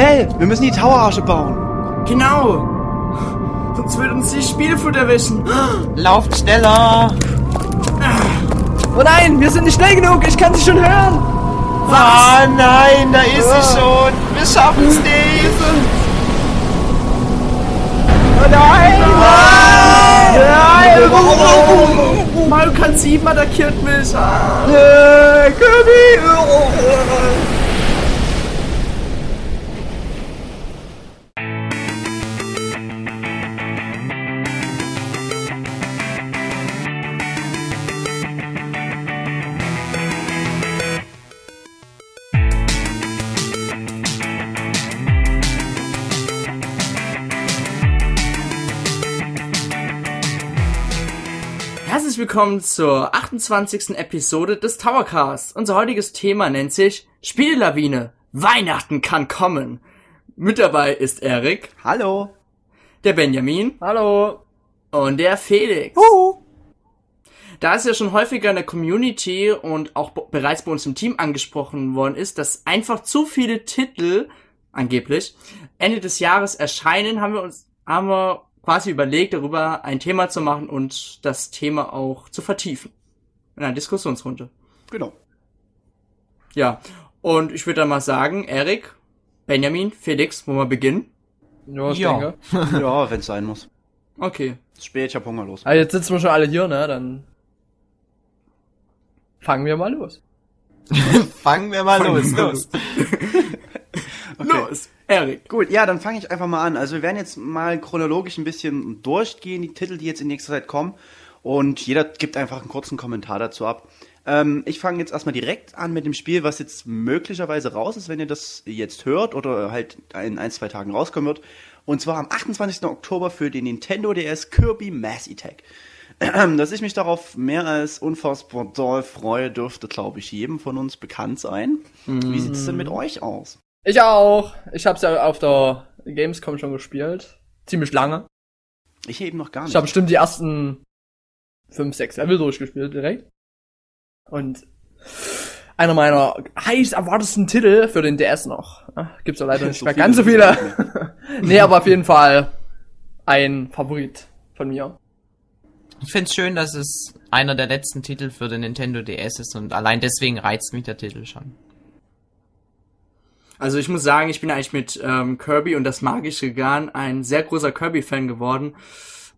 Schnell! Wir müssen die Tower-Arche bauen. Genau. Sonst wird uns die Spielflut erwischen. Lauft schneller! Oh nein, wir sind nicht schnell genug, ich kann sie schon hören. Ah, nein, da ist sie schon! Wir schaffen's nicht! Oh nein! Nein! Mario Kart 7 attackiert mich. Ah. Kirby! Willkommen zur 28. Episode des Towercast. Unser heutiges Thema nennt sich Spiellawine. Weihnachten kann kommen. Mit dabei ist Erik, Hallo. der Benjamin Hallo. und der Felix. Da es ja schon häufiger in der Community und auch be- bereits bei uns im Team angesprochen worden ist, dass einfach zu viele Titel angeblich Ende des Jahres erscheinen, haben wir uns haben wir quasi überlegt, darüber ein Thema zu machen und das Thema auch zu vertiefen. In einer Diskussionsrunde. Genau. Ja. Und ich würde dann mal sagen, Erik, Benjamin, Felix, wo wir beginnen? Ja, ich Ja. denke. ja, wenn's sein muss. Okay. Ist spät, ich hab Hunger los. Also jetzt sitzen wir schon alle hier, ne? Dann fangen wir mal los. Fangen wir mal los, los. Los, Erik. Gut, ja, dann fange ich einfach mal an. Also wir werden jetzt mal chronologisch ein bisschen durchgehen, die Titel, die jetzt in nächster Zeit kommen. Und jeder gibt einfach einen kurzen Kommentar dazu ab. Ähm, ich fange jetzt erstmal direkt an mit dem Spiel, was jetzt möglicherweise raus ist, wenn ihr das jetzt hört oder halt in ein, zwei Tagen rauskommen wird. Und zwar am 28. Oktober für den Nintendo DS Kirby Mass Attack. Dass ich mich darauf mehr als unfassbar doll freue, dürfte, glaube ich, jedem von uns bekannt sein. Wie sieht es denn mit euch aus? Ich auch. Ich hab's ja auf der Gamescom schon gespielt. Ziemlich lange. Ich eben noch gar nicht. Ich habe bestimmt die ersten fünf, sechs Level durchgespielt direkt. Und einer meiner heiß erwartesten Titel für den DS noch. Ah, Gibt's ja leider nicht So mehr ganz so viele. nee, aber auf jeden Fall ein Favorit von mir. Ich find's schön, dass es einer der letzten Titel für den Nintendo DS ist und allein deswegen reizt mich der Titel schon. Also ich muss sagen, ich bin eigentlich mit ähm, Kirby und das magische Garn ein sehr großer Kirby-Fan geworden.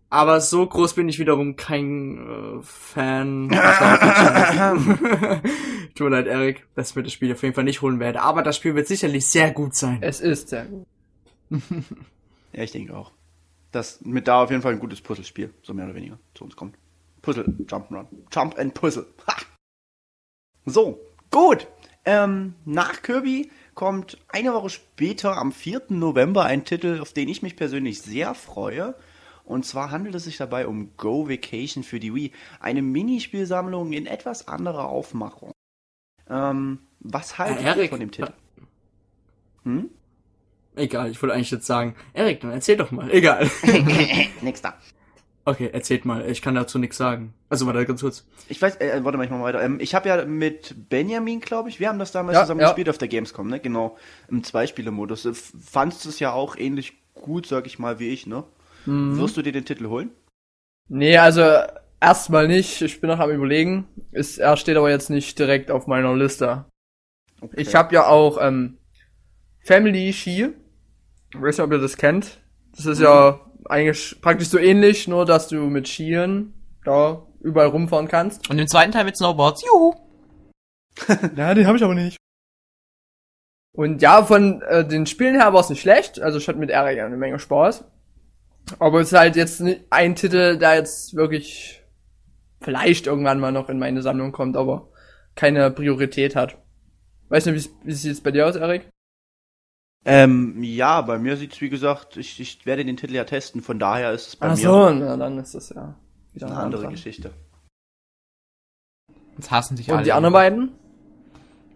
Aber so groß bin ich wiederum kein äh, Fan. Tut mir leid, Erik, dass ich mir das Spiel auf jeden Fall nicht holen werde. Aber das Spiel wird sicherlich sehr gut sein. Es ist sehr gut. Ja, ich denke auch. Das mit da auf jeden Fall ein gutes Puzzlespiel, so mehr oder weniger, zu uns kommt. Puzzle, Jump'n'Run. Jump and Puzzle. Ha! So, gut. Ähm, nach Kirby kommt eine Woche später, am 4. November, ein Titel, auf den ich mich persönlich sehr freue. Und zwar handelt es sich dabei um Go Vacation für die Wii. Eine Minispielsammlung in etwas anderer Aufmachung. Ähm, was haltet Äh, ihr von dem Titel? Hm? Egal, ich wollte eigentlich jetzt sagen, Erik, dann erzähl doch mal. Egal. Nix da. Okay, erzählt mal. Ich kann dazu nichts sagen. Also warte ganz kurz. Ich weiß, äh, warte mal, ich mach mal weiter. Ähm, ich habe ja mit Benjamin, glaube ich, wir haben das damals Ja, zusammen ja. gespielt auf der Gamescom, ne? Genau, im Zweispieler-Modus. Äh, Fandst du es ja auch ähnlich gut, sag ich mal, wie ich, ne? Mhm. Wirst du dir den Titel holen? Nee, also erstmal nicht. Ich bin noch am überlegen. Ist, er steht aber jetzt nicht direkt auf meiner Liste. Okay. Ich habe ja auch ähm, Family Ski. Ich weiß nicht, ob ihr das kennt. Das ist ja eigentlich praktisch so ähnlich, nur dass du mit Skiern da überall rumfahren kannst. Und im zweiten Teil mit Snowboards, juhu! Ja, den habe ich aber nicht. Und ja, von äh, den Spielen her war es nicht schlecht. Also ich hatte mit Eric eine Menge Spaß. Aber es ist halt jetzt nicht ein Titel, der jetzt wirklich vielleicht irgendwann mal noch in meine Sammlung kommt, aber keine Priorität hat. Weißt du, wie wie sieht's bei dir aus, Erik? Ähm, ja, bei mir sieht's wie gesagt, ich, ich werde den Titel ja testen, von daher ist es bei Ach mir so, na, dann ist das ja wieder eine andere andere. Geschichte. Jetzt hassen sich Und alle. die anderen beiden?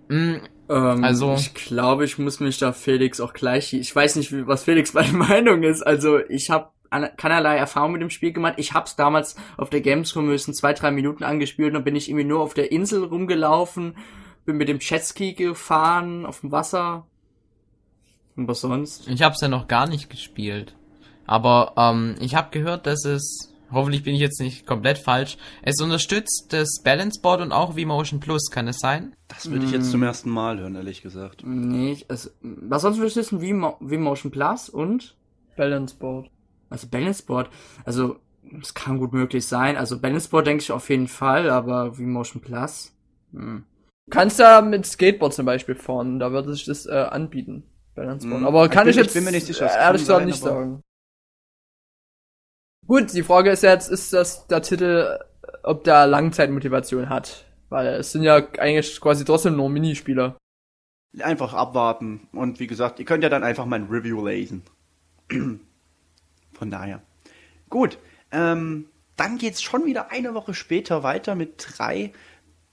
Mm, Ähm, Also- ich glaube, ich muss mich da Felix auch gleich. Ich weiß nicht, was Felix meine Meinung ist. Also ich habe keinerlei Erfahrung mit dem Spiel gemacht. Ich hab's damals auf der Gamescom müssen zwei, drei Minuten angespielt und dann bin ich irgendwie nur auf der Insel rumgelaufen, bin mit dem Jetski gefahren auf dem Wasser. Aber sonst? Ich habe es ja noch gar nicht gespielt. Aber ähm, ich habe gehört, dass es, hoffentlich bin ich jetzt nicht komplett falsch, es unterstützt das Balance Board und auch V-Motion Plus, kann es sein? Das würde ich jetzt zum ersten Mal hören, ehrlich gesagt. Nee, also, was sonst würdest du wissen? V-Mo- V-Motion Plus und? Balance Board. Also Balance Board. Also, es kann gut möglich sein. Also Balance Board denke ich auf jeden Fall, aber V-Motion Plus? Hm. Du kannst ja mit Skateboard zum Beispiel fahren, da würde sich das äh, anbieten. Balance Board. Mhm. Aber kann ich ich jetzt bin mir nicht sicher, äh, ehrlich gesagt nicht aber- sagen. Gut, die Frage ist jetzt, ist das der Titel, ob der Langzeitmotivation hat? Weil es sind ja eigentlich quasi trotzdem nur Minispieler. Einfach abwarten. Und wie gesagt, ihr könnt ja dann einfach mein Review lesen. Von daher. Gut. Ähm, dann geht's schon wieder eine Woche später weiter mit drei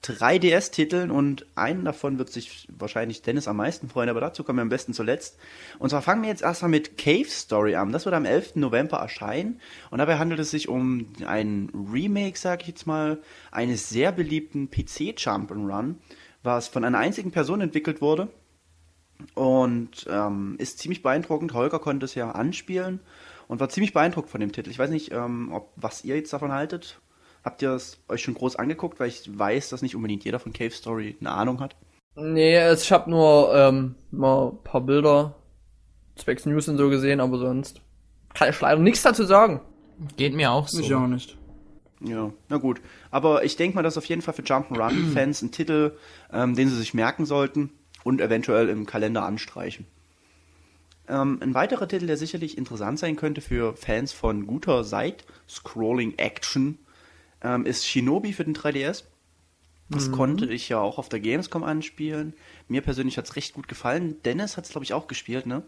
3DS-Titeln und einen davon wird sich wahrscheinlich Dennis am meisten freuen, aber dazu kommen wir am besten zuletzt. Und zwar fangen wir jetzt erstmal mit Cave Story an. Das wird am 11. November erscheinen und dabei handelt es sich um ein Remake, sag ich jetzt mal, eines sehr beliebten PC Jump'n'Run, was von einer einzigen Person entwickelt wurde und ähm, ist ziemlich beeindruckend. Holger konnte es ja anspielen und war ziemlich beeindruckt von dem Titel. Ich weiß nicht, ähm, ob, was ihr jetzt davon haltet. Habt ihr es euch schon groß angeguckt? Weil ich weiß, dass nicht unbedingt jeder von Cave Story eine Ahnung hat. Nee, es- ich habe nur ähm, mal ein paar Bilder, zwecks News und so gesehen, aber sonst kann ich leider nichts dazu sagen. Geht mir auch so. Ich auch nicht. Ja, na gut. Aber ich denke mal, das ist auf jeden Fall für Jump'n'Run-Fans ein Titel, ähm, den sie sich merken sollten und eventuell im Kalender anstreichen. Ähm, ein weiterer Titel, der sicherlich interessant sein könnte für Fans von guter Side-Scrolling-Action, ähm, ist Shinobi für den 3DS. Das konnte ich ja auch auf der Gamescom anspielen. Mir persönlich hat's recht gut gefallen. Dennis hat's glaube ich, auch gespielt, ne?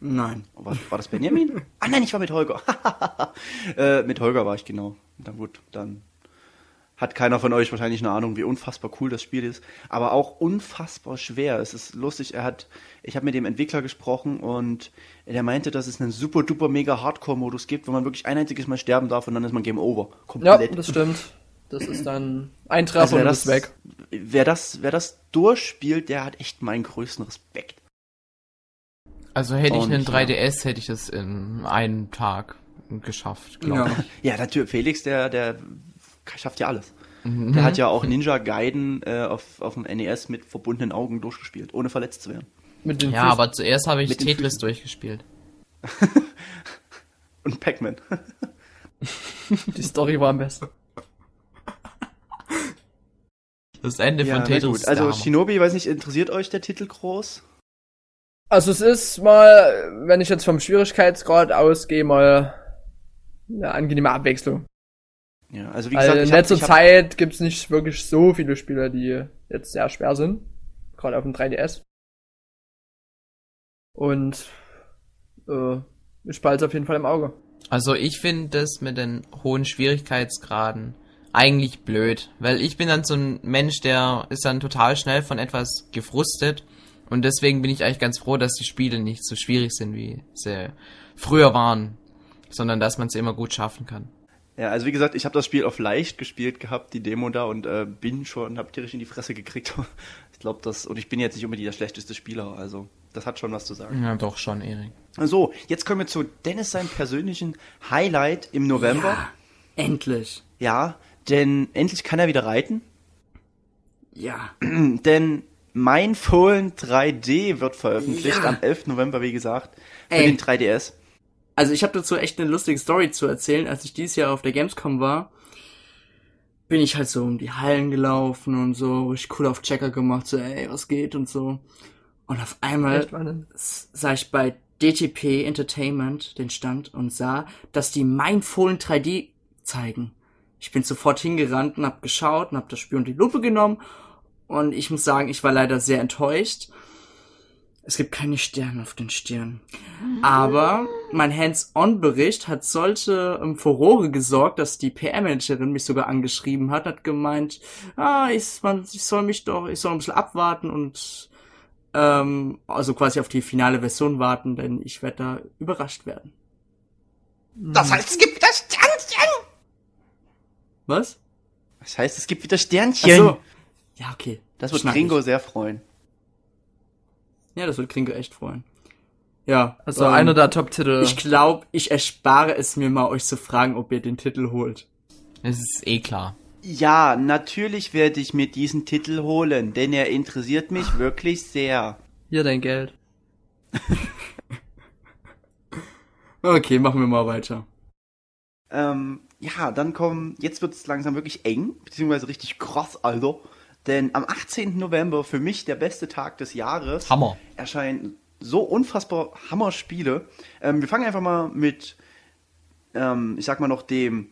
Nein. War, war das Benjamin? ah nein, ich war mit Holger. äh, mit Holger war ich genau. Na gut, dann hat keiner von euch wahrscheinlich eine Ahnung, wie unfassbar cool das Spiel ist, aber auch unfassbar schwer. Es ist lustig, er hat, ich habe mit dem Entwickler gesprochen und der meinte, dass es einen super duper mega Hardcore-Modus gibt, wo man wirklich ein einziges Mal sterben darf und dann ist man Game Over. Ja, Komplett. das stimmt. Das ist dann ein Treffer Also wer und das, ist weg. wer das, wer das durchspielt, der hat echt meinen größten Respekt. Also hätte ich einen ja. 3DS, hätte ich das in einem Tag geschafft, glaube Ja. ich. Ja, natürlich, Felix, der, der schafft ja alles. Mhm. Der hat ja auch Ninja Gaiden äh, auf, auf dem NES mit verbundenen Augen durchgespielt, ohne verletzt zu werden. Mit den Ja, Füßen. aber zuerst habe ich Tetris durchgespielt. Und Pac-Man. die Story war am besten. Das Ende ja, von Tetris. gut. Also. Shinobi, weiß nicht, interessiert euch der Titel groß? Also es ist mal, wenn ich jetzt vom Schwierigkeitsgrad ausgehe, mal eine angenehme Abwechslung. Ja, also wie gesagt, in ich hab, letzter hab, Zeit gibt's nicht wirklich so viele Spieler, die jetzt sehr schwer sind. Gerade auf dem 3DS. Und äh, ich behalte auf jeden Fall im Auge. Also ich finde das mit den hohen Schwierigkeitsgraden eigentlich blöd, weil ich bin dann so ein Mensch, der ist dann total schnell von etwas gefrustet und deswegen bin ich eigentlich ganz froh, dass die Spiele nicht so schwierig sind, wie sie früher waren, sondern dass man sie immer gut schaffen kann. Ja, also wie gesagt, ich habe das Spiel auf leicht gespielt gehabt, die Demo da, und äh, bin schon, hab tierisch in die Fresse gekriegt. ich glaube, das, und ich bin jetzt nicht unbedingt der schlechteste Spieler, also das hat schon was zu sagen. Ja, doch schon, Erik. So, jetzt kommen wir zu Dennis seinem persönlichen Highlight im November. Ja, endlich. Ja, denn endlich kann er wieder reiten. Ja. Denn Mein Fohlen 3D wird veröffentlicht Ja. am 11. November, wie gesagt, für Ey. den 3DS. Also ich habe dazu echt eine lustige Story zu erzählen. Als ich dieses Jahr auf der Gamescom war, bin ich halt so um die Hallen gelaufen und so richtig cool auf Checker gemacht, so ey, was geht und so. Und auf einmal sah ich bei DTP Entertainment den Stand und sah, dass die mein Fohlen 3D zeigen. Ich bin sofort hingerannt und hab geschaut und hab das Spiel unter die Lupe genommen und ich muss sagen, ich war leider sehr enttäuscht. Es gibt keine Sterne auf den Stirn. Aber mein Hands-on-Bericht hat solche ähm, Furore gesorgt, dass die PR-Managerin mich sogar angeschrieben hat, hat gemeint, ah, ich, man, ich soll mich doch, ich soll ein bisschen abwarten und ähm, also quasi auf die finale Version warten, denn ich werde da überrascht werden. Das heißt, es gibt wieder Sternchen! Was? Das heißt, es gibt wieder Ach Sternchen. so. Ja, okay. Das wird Gringo sehr freuen. Ja, das wird Kringo echt freuen. Ja. Also ähm, einer der Top-Titel. Ich glaube, ich erspare es mir mal, euch zu fragen, ob ihr den Titel holt. Es ist eh klar. Ja, natürlich werde ich mir diesen Titel holen, denn er interessiert mich wirklich sehr. Hier dein Geld. Okay, machen wir mal weiter. Ähm, ja, dann kommen, jetzt wird es langsam wirklich eng, beziehungsweise richtig krass, Alter. Denn am 18. November, für mich der beste Tag des Jahres, Hammer. erscheinen so unfassbar Hammer-Spiele. Ähm, wir fangen einfach mal mit, ähm, ich sag mal noch, dem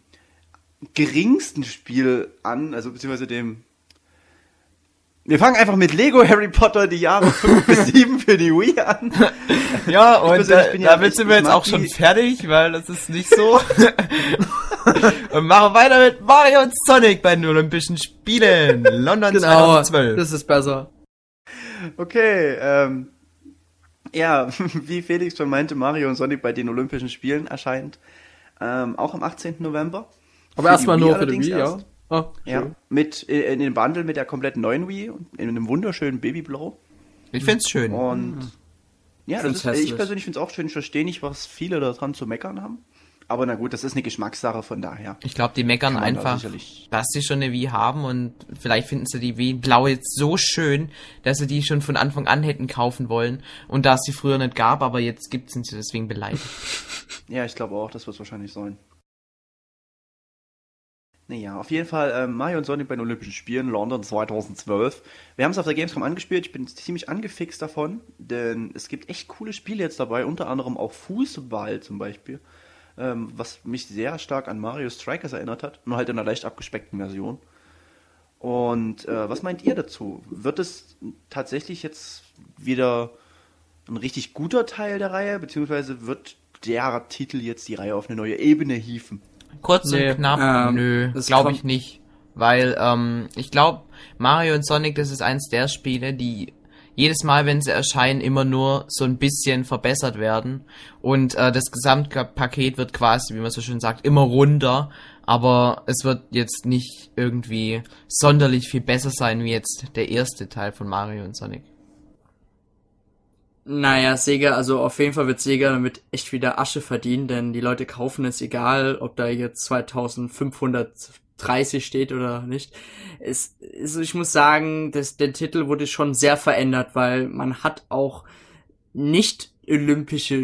geringsten Spiel an, also beziehungsweise dem. Wir fangen einfach mit Lego Harry Potter die Jahre 5 bis 7 für die Wii an. Ja, und da, bin ja damit sind wir jetzt auch schon fertig, weil das ist nicht so. und machen weiter mit Mario und Sonic bei den Olympischen Spielen. London Genau. 2012. Das ist besser. Okay, ähm, ja, wie Felix schon meinte, Mario und Sonic bei den Olympischen Spielen erscheint ähm, auch am 18. November. Aber erstmal nur für die Wii, ja. erst. Ah, Ja, mit äh, in dem Bundle mit der kompletten neuen Wii und in einem wunderschönen Babyblau. Ich find's schön. Und ja, das Find's ist, ich persönlich finde es auch schön. Ich verstehe nicht, was viele daran zu meckern haben. Aber na gut, das ist eine Geschmackssache von daher. Ich glaube, die meckern da einfach, sicherlich- dass sie schon eine Wii haben und vielleicht finden sie die Wii blau jetzt so schön, dass sie die schon von Anfang an hätten kaufen wollen und da es sie früher nicht gab, aber jetzt gibt sind sie deswegen beleidigt. Ja, ich glaube auch, das wird wahrscheinlich sein. Naja, auf jeden Fall ähm, Mario und Sonic bei den Olympischen Spielen London 2012. Wir haben es auf der Gamescom angespielt, ich bin ziemlich angefixt davon, denn es gibt echt coole Spiele jetzt dabei, unter anderem auch Fußball zum Beispiel, ähm, was mich sehr stark an Mario Strikers erinnert hat, nur halt in einer leicht abgespeckten Version. Und äh, was meint ihr dazu? Wird es tatsächlich jetzt wieder ein richtig guter Teil der Reihe, beziehungsweise wird der Titel jetzt die Reihe auf eine neue Ebene hieven? Kurz Nee, und knapp, ähm, nö, das glaube ich nicht. Weil, ähm, ich glaube, Mario und Sonic, das ist eins der Spiele, die jedes Mal, wenn sie erscheinen, immer nur so ein bisschen verbessert werden. Und äh, das Gesamtpaket wird quasi, wie man so schön sagt, immer runder. Aber es wird jetzt nicht irgendwie sonderlich viel besser sein wie jetzt der erste Teil von Mario und Sonic. Naja, Sega, also auf jeden Fall wird Sega damit echt wieder Asche verdienen, denn die Leute kaufen es egal, ob da jetzt 2530 steht oder nicht. Es, also ich muss sagen, dass der Titel wurde schon sehr verändert, weil man hat auch nicht olympische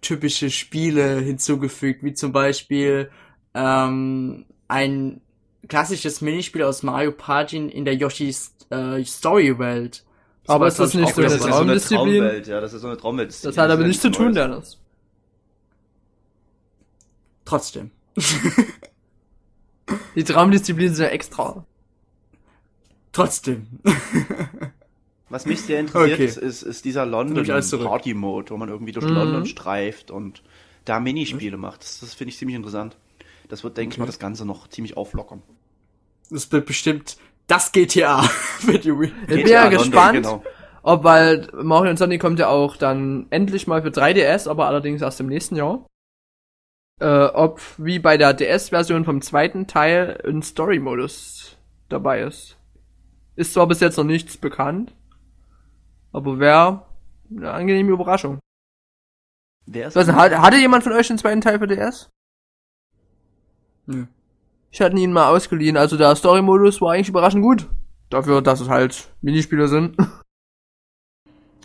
typische Spiele hinzugefügt, wie zum Beispiel ähm, ein klassisches Minispiel aus Mario Party in der Yoshi's äh, Story Welt. Aber ist das nicht so eine so. Traumdisziplin? Ja, das ist so eine Traumwelt. Das hat aber nichts zu tun. Dennis. Trotzdem. Die Traumdisziplinen sind ja extra. Trotzdem. Was mich sehr interessiert, Okay. ist, ist, dieser Nimm ich London alles zurück. Party Mode, wo man irgendwie durch Mhm. London streift und da Minispiele macht. Das, das finde ich ziemlich interessant. Das wird, denke ich mal, das Ganze noch ziemlich auflockern. Das wird bestimmt das GTA für die Wii. Ich bin ja London, gespannt, genau. ob, weil Mario und Sonic kommt ja auch dann endlich mal für 3DS, aber allerdings erst im nächsten Jahr. Äh, ob wie bei der DS-Version vom zweiten Teil ein Story-Modus dabei ist. Ist zwar bis jetzt noch nichts bekannt, aber wäre eine angenehme Überraschung. Wer ist nicht, hat- hatte jemand von euch den zweiten Teil für DS? Nö. Ich hatte ihn mal ausgeliehen, also der Story-Modus war eigentlich überraschend gut. Dafür, dass es halt Minispiele sind.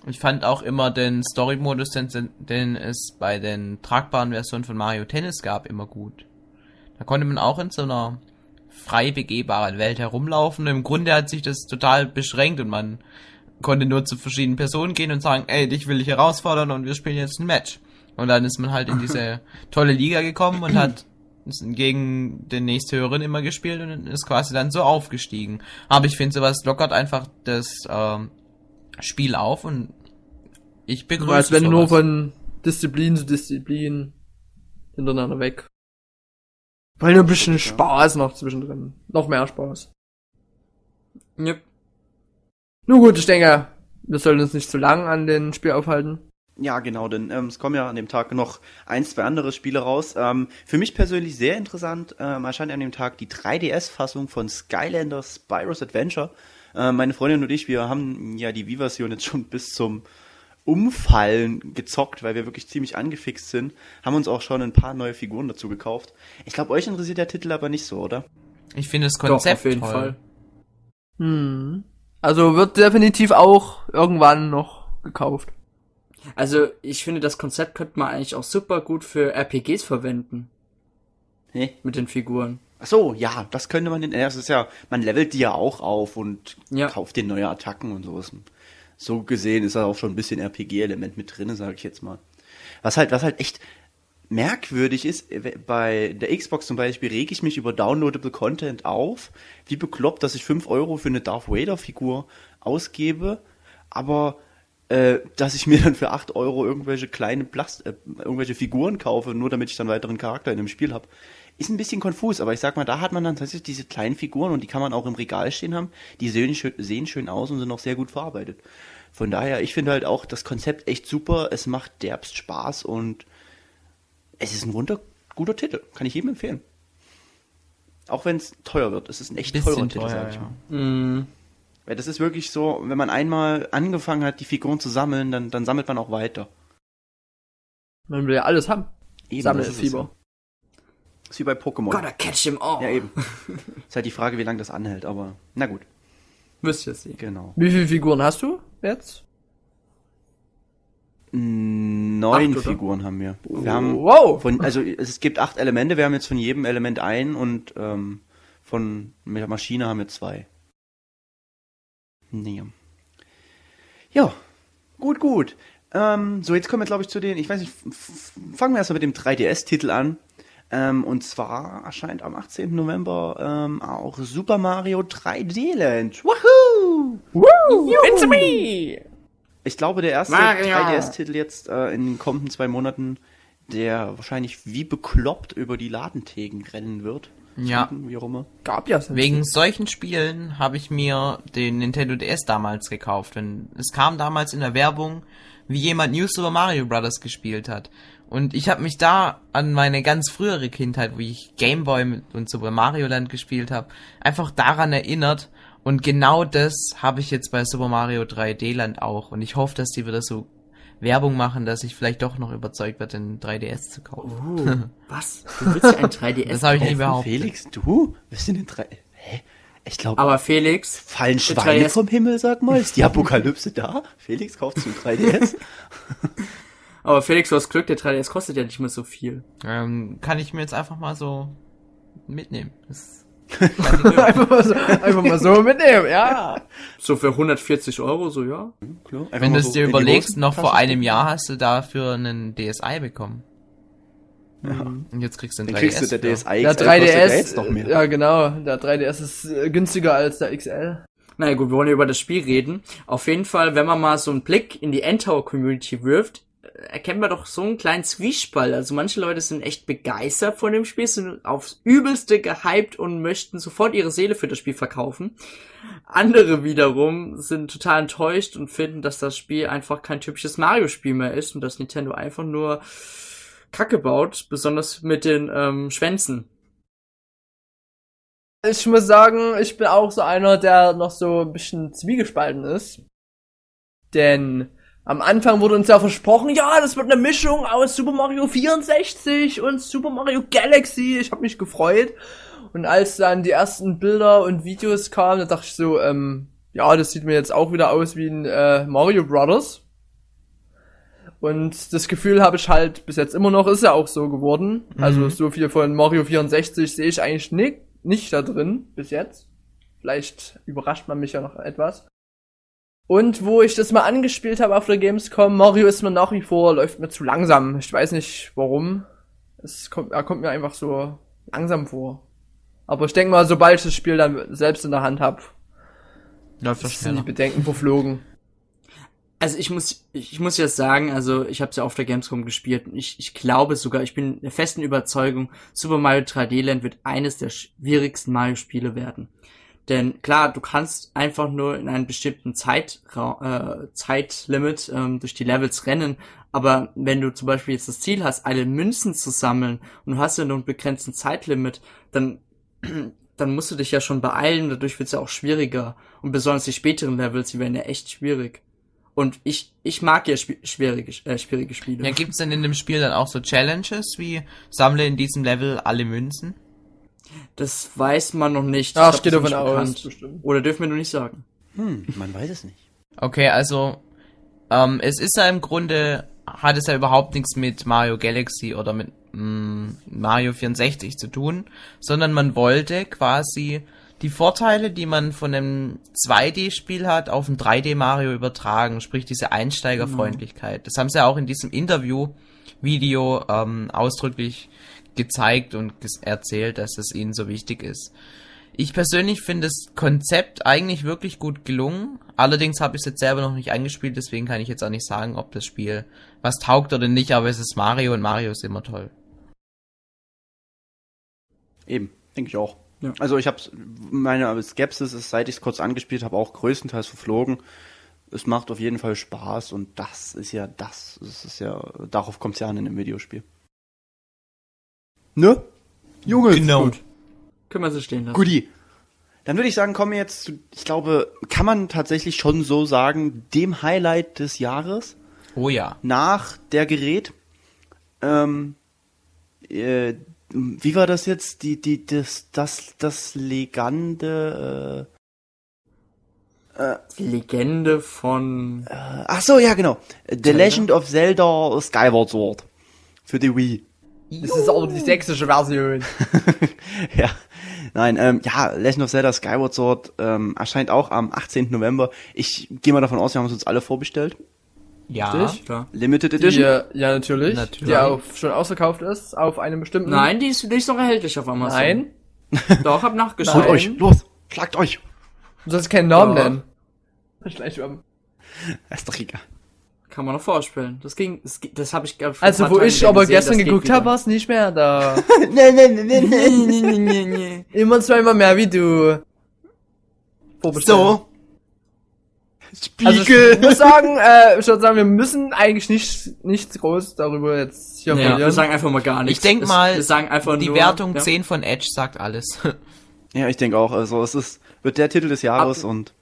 Ich fand auch immer den Story-Modus, den, den es bei den tragbaren Versionen von Mario Tennis gab, immer gut. Da konnte man auch in so einer frei begehbaren Welt herumlaufen. Im Grunde hat sich das total beschränkt und man konnte nur zu verschiedenen Personen gehen und sagen, ey, dich will ich herausfordern und wir spielen jetzt ein Match. Und dann ist man halt in diese tolle Liga gekommen und hat gegen den nächsthöheren immer gespielt und ist quasi dann so aufgestiegen. Aber ich finde, sowas lockert einfach das ähm, Spiel auf und ich begrüße Als wenn du nur sowas. von Disziplin zu Disziplin hintereinander weg. Weil nur ein bisschen Ja. Spaß noch zwischendrin. Noch mehr Spaß. Yep. Nun gut, ich denke, wir sollten uns nicht zu lang an den Spiel aufhalten. Ja, genau, denn ähm, es kommen ja an dem Tag noch ein, zwei andere Spiele raus. Ähm, für mich persönlich sehr interessant ähm, erscheint an dem Tag die 3DS-Fassung von Skylanders Spyro's Adventure. Ähm, meine Freundin und ich, wir haben ja die Wii-Version jetzt schon bis zum Umfallen gezockt, weil wir wirklich ziemlich angefixt sind. Haben uns auch schon ein paar neue Figuren dazu gekauft. Ich glaube, euch interessiert der Titel aber nicht so, oder? Ich finde das Konzept Doch, auf jeden toll. Fall. Hm. Also wird definitiv auch irgendwann noch gekauft. Also, ich finde, das Konzept könnte man eigentlich auch super gut für RPGs verwenden. Nee. Mit den Figuren. Ach so, ja, das könnte man, in, das ist ja, man levelt die ja auch auf und Ja. kauft den neue Attacken und sowas. So gesehen ist da auch schon ein bisschen RPG-Element mit drinne, sage ich jetzt mal. Was halt, was halt echt merkwürdig ist, äh, bei der Xbox zum Beispiel reg ich mich über downloadable Content auf, wie bekloppt, dass ich 5 Euro für eine Darth Vader Figur ausgebe, aber äh, dass ich mir dann für 8 Euro irgendwelche kleine Plast äh, irgendwelche Figuren kaufe, nur damit ich dann weiteren Charakter in dem Spiel habe. Ist ein bisschen konfus, aber ich sag mal, da hat man dann tatsächlich diese kleinen Figuren und die kann man auch im Regal stehen haben. Die sehen schön, sehen schön aus und sind auch sehr gut verarbeitet. Von daher, ich finde halt auch das Konzept echt super. Es macht derbst Spaß und es ist ein wunder guter Titel. Kann ich jedem empfehlen. Auch wenn es teuer wird. Es ist ein echt teurer Titel, teuer, sag ich ja. mal. Mm, Weil das ist wirklich so, wenn man einmal angefangen hat, die Figuren zu sammeln, dann, dann sammelt man auch weiter. Man will ja alles haben. Eben, Sammelfieber. Ist, es. ist wie bei Pokémon. gotta catch him all. Ja, eben. ist halt die Frage, wie lange das anhält, aber na gut, Müsst ihr sehen. genau. Wie viele Figuren hast du jetzt? Neun Acht? Figuren haben wir. Wir haben Wow. von, also es gibt acht Elemente, wir haben jetzt von jedem Element ein und ähm, von mit der Maschine haben wir zwei. Nee. Ja, gut, gut. Ähm, so, jetzt kommen wir, glaube ich, zu den, ich weiß nicht, fangen wir erstmal mit dem 3DS-Titel an. Ähm, und zwar erscheint am 18. November ähm, auch Super Mario 3D Land. Woohoo! It's me! Ich glaube, der erste Mario. 3DS-Titel jetzt äh, in den kommenden zwei Monaten, der wahrscheinlich wie bekloppt über die Ladentheken rennen wird. Ja. Fliegen, Wie auch immer. Gab ja Wegen solchen Spielen habe ich mir den Nintendo DS damals gekauft. Denn es kam damals in der Werbung, wie jemand New Super Mario Bros. gespielt hat. Und ich habe mich da an meine ganz frühere Kindheit, wo ich Gameboy mit- und Super Mario Land gespielt habe, einfach daran erinnert. Und genau das habe ich jetzt bei Super Mario 3D Land auch. Und ich hoffe, dass die wieder so Werbung machen, dass ich vielleicht doch noch überzeugt werde, den 3DS zu kaufen. Oh, was? Du willst ja ein 3DS? Das habe ich Kaufen, behauptet. Felix, du? Was sind denn drei? Hä? Ich glaube, Aber Felix, fallen Schweine 3DS vom Himmel, sag mal. Ist die Apokalypse da? Felix, kaufst du ein 3DS? aber Felix, du hast Glück, der 3DS kostet ja nicht mehr so viel. Ähm, kann ich mir jetzt einfach mal so mitnehmen. Das einfach, mal so, einfach mal so mitnehmen, ja. So für 140 Euro, so ja. Klar. Einfach Wenn du es so dir überlegst, noch vor einem Jahr hast du dafür einen DSi bekommen. Und jetzt kriegst du einen Dann 3DS. kriegst du der. DSi Der XL kostet ja 3DS, jetzt noch mehr. ja genau, der 3DS ist äh, günstiger als der XL. Naja gut, wir wollen ja über das Spiel reden. Auf jeden Fall, wenn man mal so einen Blick in die Endtower-Community wirft, äh, erkennt man doch so einen kleinen Zwiespalt. Also manche Leute sind echt begeistert von dem Spiel, sind aufs Übelste gehypt und möchten sofort ihre Seele für das Spiel verkaufen. Andere wiederum sind total enttäuscht und finden, dass das Spiel einfach kein typisches Mario-Spiel mehr ist und dass Nintendo einfach nur Kacke baut, besonders mit den ähm, Schwänzen. Ich muss sagen, ich bin auch so einer, der noch so ein bisschen zwiegespalten ist. Denn am Anfang wurde uns ja versprochen, ja, das wird eine Mischung aus Super Mario 64 und Super Mario Galaxy. Ich habe mich gefreut. Und als dann die ersten Bilder und Videos kamen, da dachte ich so, ähm, ja, das sieht mir jetzt auch wieder aus wie ein äh, Mario Brothers. Und das Gefühl habe ich halt bis jetzt immer noch, ist ja auch so geworden. Also so viel von Mario 64 sehe ich eigentlich nicht, nicht da drin bis jetzt. Vielleicht überrascht man mich ja noch etwas. Und wo ich das mal angespielt habe auf der Gamescom, Mario ist mir nach wie vor, läuft mir zu langsam. Ich weiß nicht warum. Es kommt, er kommt mir einfach so langsam vor. Aber ich denke mal, sobald ich das Spiel dann selbst in der Hand habe, Läuft das sind die. Bedenken verflogen. Also ich muss, ich muss jetzt sagen, also ich habe es ja auf der Gamescom gespielt und ich, ich glaube sogar, ich bin der festen Überzeugung, Super Mario 3D Land wird eines der schwierigsten Mario-Spiele werden. Denn klar, du kannst einfach nur in einem bestimmten Zeitraum, äh, Zeitlimit ähm, durch die Levels rennen, aber wenn du zum Beispiel jetzt das Ziel hast, alle Münzen zu sammeln und du hast ja nur einen begrenzten Zeitlimit, dann dann musst du dich ja schon beeilen, dadurch wird es ja auch schwieriger. Und besonders die späteren Levels, die werden ja echt schwierig. Und ich, ich mag ja schwierige, äh, schwierige Spiele. Ja, gibt's denn in dem Spiel dann auch so Challenges wie sammle in diesem Level alle Münzen? Das weiß man noch nicht. Ah, Ich glaub, steht davon aus, bekannt. bestimmt. Oder dürfen wir noch nicht sagen. Hm, man weiß es nicht. Okay, also ähm, es ist ja im Grunde hat es ja überhaupt nichts mit Mario Galaxy oder mit mm, Mario 64 zu tun, sondern man wollte quasi die Vorteile, die man von einem 2D-Spiel hat, auf ein 3D-Mario übertragen, sprich diese Einsteigerfreundlichkeit. Das haben sie ja auch in diesem Interview-Video ähm, ausdrücklich gezeigt und ges- erzählt, dass es ihnen so wichtig ist. Ich persönlich finde das Konzept eigentlich wirklich gut gelungen. Allerdings habe ich es jetzt selber noch nicht eingespielt, deswegen kann ich jetzt auch nicht sagen, ob das Spiel was taugt oder nicht, aber es ist Mario und Mario ist immer toll. Eben, denke ich auch. Ja. Also ich habe meine Skepsis ist, seit ich es kurz angespielt habe, auch größtenteils verflogen. Es macht auf jeden Fall Spaß und das ist ja das. Es ist ja, darauf kommt es ja an in einem Videospiel. Ne? Junge, Gut. Können wir so stehen lassen. Guti. Dann würde ich sagen, kommen wir jetzt zu, ich glaube, kann man tatsächlich schon so sagen, dem Highlight des Jahres Oh ja. nach der Gerät. Ähm, äh, wie war das jetzt? Die, die, das, das, das Legende. Die Legende von. Äh, ach so, ja genau. The Zelda? Legend of Zelda Skyward Sword für die Wii. Das ist aber die sächsische Version. ja, nein, ähm, ja, Legend of Zelda Skyward Sword ähm, erscheint auch am 18. November. Ich gehe mal davon aus, wir haben es uns alle vorbestellt. Ja. Richtig? Klar. Limited Die, Edition. äh, ja, natürlich. Natürlich. Die auch schon ausverkauft ist auf einem bestimmten. Nein, die ist, die ist noch erhältlich auf Amazon. Nein. Doch, hab Holt nachgeschaut. Nein. euch, los, schlagt euch. Du sollst keinen Namen nennen. Schlecht um. Ist doch egal. Kann man noch vorspielen. Das ging, das, ging- das habe ich glaub, vor ein Also, wo Tagen ich aber gesehen, gestern geguckt habe, war es nicht mehr da. nee, nee, nee, nee, nee. Nee, nee, nee, nee. Immer zweimal mehr wie du. So. Also Spiegel. ich muss sagen, äh, ich würde sagen, wir müssen eigentlich nicht, nicht groß darüber jetzt hier Ja, wir sagen einfach mal gar nichts. Ich denk Es- mal, wir sagen einfach Die nur, Wertung ja. 10 von Edge sagt alles. Ja, ich denke auch. Also es ist, wird der Titel des Jahres Ab- und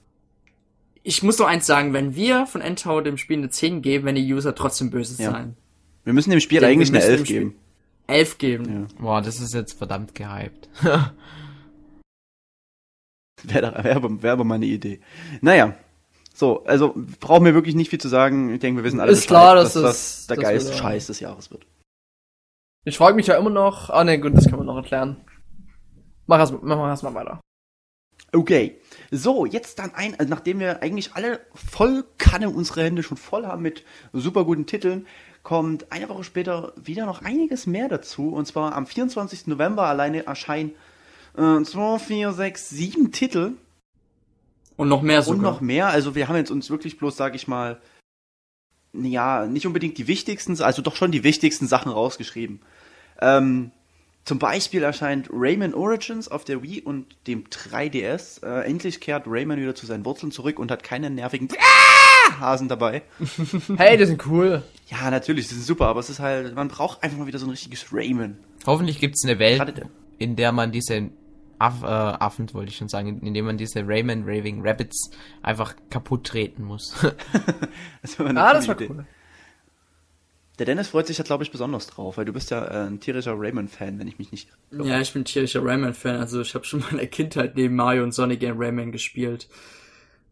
Ich muss noch eins sagen, wenn wir von Endtower dem Spiel eine 10 geben, wenn die User trotzdem böse Ja. sein. wir müssen dem Spiel Denn wir eigentlich eine müssen 11 dem Spiel- geben. 11 geben. Boah, das ist jetzt verdammt gehypt. Wäre wär, aber- wär aber meine Idee. Naja. So, also brauchen wir wirklich nicht viel zu sagen. Ich denke, wir wissen alle, Ist Bescheid, klar, dass dass es- das der dass geilste wir Scheiß des Jahres wird. Ich frage mich ja immer noch. Ah ne, gut, das kann man noch erklären. Mach erst, mach mal erstmal weiter. Okay. So, jetzt dann ein, also nachdem wir eigentlich alle voll Kanne unsere Hände schon voll haben mit super guten Titeln, kommt eine Woche später wieder noch einiges mehr dazu. Und zwar am 24. November alleine erscheinen äh, 2, 4, 6, 7 Titel. Und noch mehr sogar. Und noch mehr. Also wir haben jetzt uns wirklich bloß, sag ich mal, ja, nicht unbedingt die wichtigsten, also doch schon die wichtigsten Sachen rausgeschrieben. Ähm, zum Beispiel erscheint Rayman Origins auf der Wii und dem 3DS. Äh, endlich kehrt Rayman wieder zu seinen Wurzeln zurück und hat keinen nervigen Ah! Hasen dabei. Hey, die sind cool. Ja, natürlich, das ist super, aber es ist halt, man braucht einfach mal wieder so ein richtiges Rayman. Hoffentlich gibt's eine Welt, der- in der man diese Aff, äh, Affen, wollte ich schon sagen, in dem man diese Rayman Raving Rabbits einfach kaputt treten muss. Das Ah, das war Idee. cool. Der Dennis freut sich ja, glaube ich, besonders drauf, weil du bist ja äh, ein tierischer Rayman-Fan, wenn ich mich nicht Ja, ich bin tierischer Rayman-Fan. Also ich habe schon mal in der Kindheit neben Mario und Sonic gern Rayman gespielt.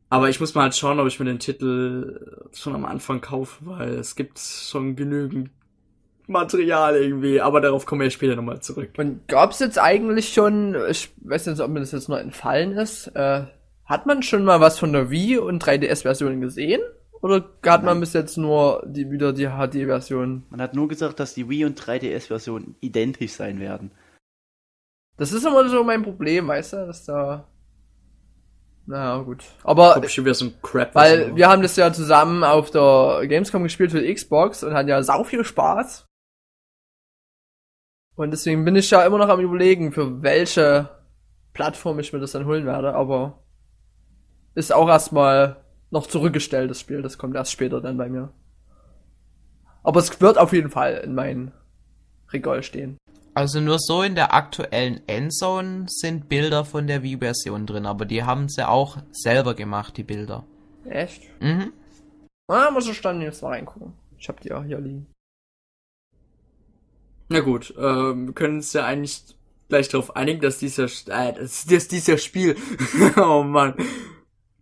Aber ich muss mal halt schauen, ob ich mir den Titel schon am Anfang kaufe, weil es gibt schon genügend Material irgendwie. Aber darauf kommen wir ja später nochmal zurück. Und gab's jetzt eigentlich schon, ich weiß nicht, ob mir das jetzt noch entfallen ist, äh, hat man schon mal was von der Wii und 3DS-Version gesehen? Oder hat man bis jetzt nur die, wieder die HD-Version? Man hat nur gesagt, dass die Wii und 3DS-Version identisch sein werden. Das ist immer so mein Problem, weißt du, dass da. Na gut. Aber ich schon wieder so ein Crap weil ist, wir haben das ja zusammen auf der Gamescom gespielt für die Xbox und hatten ja sau viel Spaß. Und deswegen bin ich ja immer noch am überlegen, für welche Plattform ich mir das dann holen werde, aber ist auch erstmal noch zurückgestellt, das Spiel. Das kommt erst später dann bei mir. Aber es wird auf jeden Fall in mein Regal stehen. Also nur so in der aktuellen Endzone sind Bilder von der Wii-Version drin, aber die haben sie auch selber gemacht, die Bilder. Echt? Mhm. Ah, muss ich dann jetzt mal reingucken. Ich hab die ja hier liegen. Na gut, ähm, wir können uns ja eigentlich gleich darauf einigen, dass dieser, äh, dass, dass dieser Spiel, oh Mann,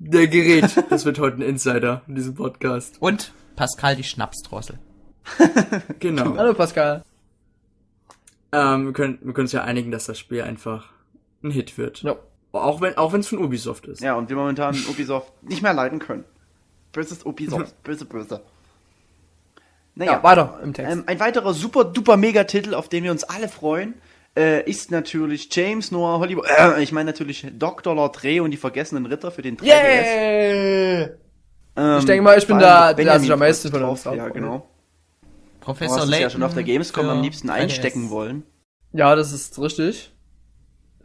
der Gerät, das wird heute ein Insider in diesem Podcast. Und Pascal die Schnapsdrossel. Genau. Hallo Pascal. Ähm, wir können, wir können uns ja einigen, dass das Spiel einfach ein Hit wird. Ja. Auch wenn, auch wenn es von Ubisoft ist. Ja, und wir momentan Ubisoft nicht mehr leiden können. Böses Ubisoft. Böse, böse. Naja, Ja, weiter im Text. ähm, ein weiterer super duper Megatitel, auf den wir uns alle freuen, äh, ist natürlich James Noah Hollywood. Äh, ich meine natürlich Dr. Lord Reh und die vergessenen Ritter für den 3DS. Yay! Ähm, Ich denke mal, ich bin da- der sich am meisten freut von uns drauf. Ja, genau. Professor Du hast es Layton. ja schon auf der Gamescom am liebsten 3DS. einstecken wollen. Ja, das ist richtig.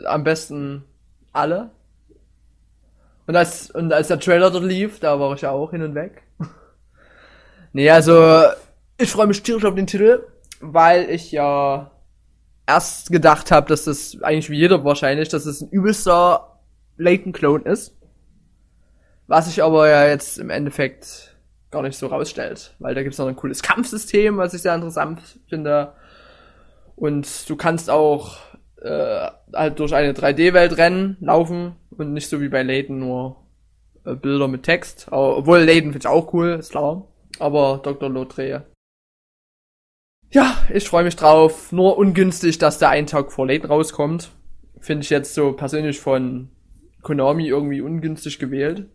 Am besten alle. Und als, und als der Trailer dort lief, da war ich ja auch hin und weg. nee, also, ich freue mich tierisch auf den Titel, weil ich ja erst gedacht habe, dass das eigentlich wie jeder wahrscheinlich, dass es ein übelster Layton-Clone ist. Was sich aber ja jetzt im Endeffekt gar nicht so rausstellt, weil da gibt's noch ein cooles Kampfsystem, was ich sehr interessant finde. Und du kannst auch äh, halt durch eine 3D-Welt rennen, laufen und nicht so wie bei Layton nur äh, Bilder mit Text. Obwohl Layton finde ich auch cool, ist klar. Aber Dr. Lotre. Ja, ich freue mich drauf. Nur ungünstig, dass der einen Tag vor Layton rauskommt. Finde ich jetzt so persönlich von Konami irgendwie ungünstig gewählt.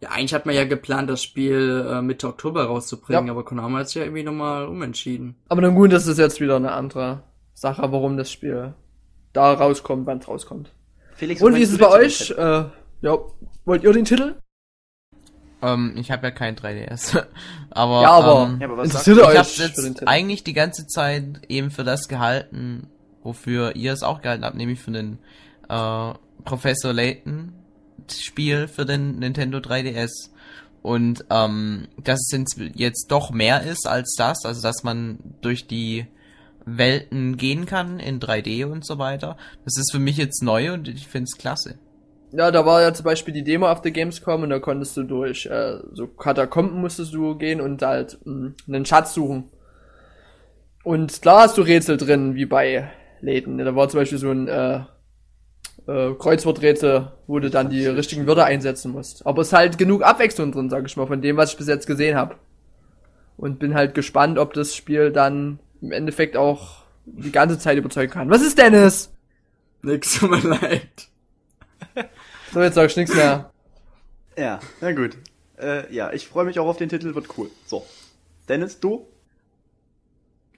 Ja, eigentlich hat man ja geplant, das Spiel äh, Mitte Oktober rauszubringen, Ja. aber Konami hat sich ja irgendwie nochmal umentschieden. Aber dann gut, das ist jetzt wieder eine andere Sache, warum das Spiel da rauskommt, wann es rauskommt. Felix, Und wie ist es bei euch? Äh, ja, wollt ihr den Titel? Ähm, ich habe ja kein 3DS. aber, Ja, aber ähm, Ja, aber was interessiert ich euch für den jetzt eigentlich die ganze Zeit eben für das gehalten, wofür ihr es auch gehalten habt, nämlich für den äh, Professor Layton Spiel für den Nintendo 3DS. Und ähm, dass es jetzt doch mehr ist als das, also dass man durch die Welten gehen kann in 3D und so weiter. Das ist für mich jetzt neu und ich find's klasse. Ja, da war ja zum Beispiel die Demo auf der Gamescom und da konntest du durch äh, so Katakomben musstest du gehen und halt mh, einen Schatz suchen. Und klar hast du Rätsel drin, wie bei Läden. Da war zum Beispiel so ein äh, äh, Kreuzworträtsel, wo du dann die richtigen Wörter einsetzen musst. Aber es ist halt genug Abwechslung drin, sag ich mal, von dem, was ich bis jetzt gesehen habe. Und bin halt gespannt, ob das Spiel dann im Endeffekt auch die ganze Zeit überzeugen kann. Was ist Dennis? Nix, tut mir leid. So, jetzt sag ich nichts mehr. Ja, na gut. Äh, ja, ich freue mich auch auf den Titel, wird cool. So. Dennis, du?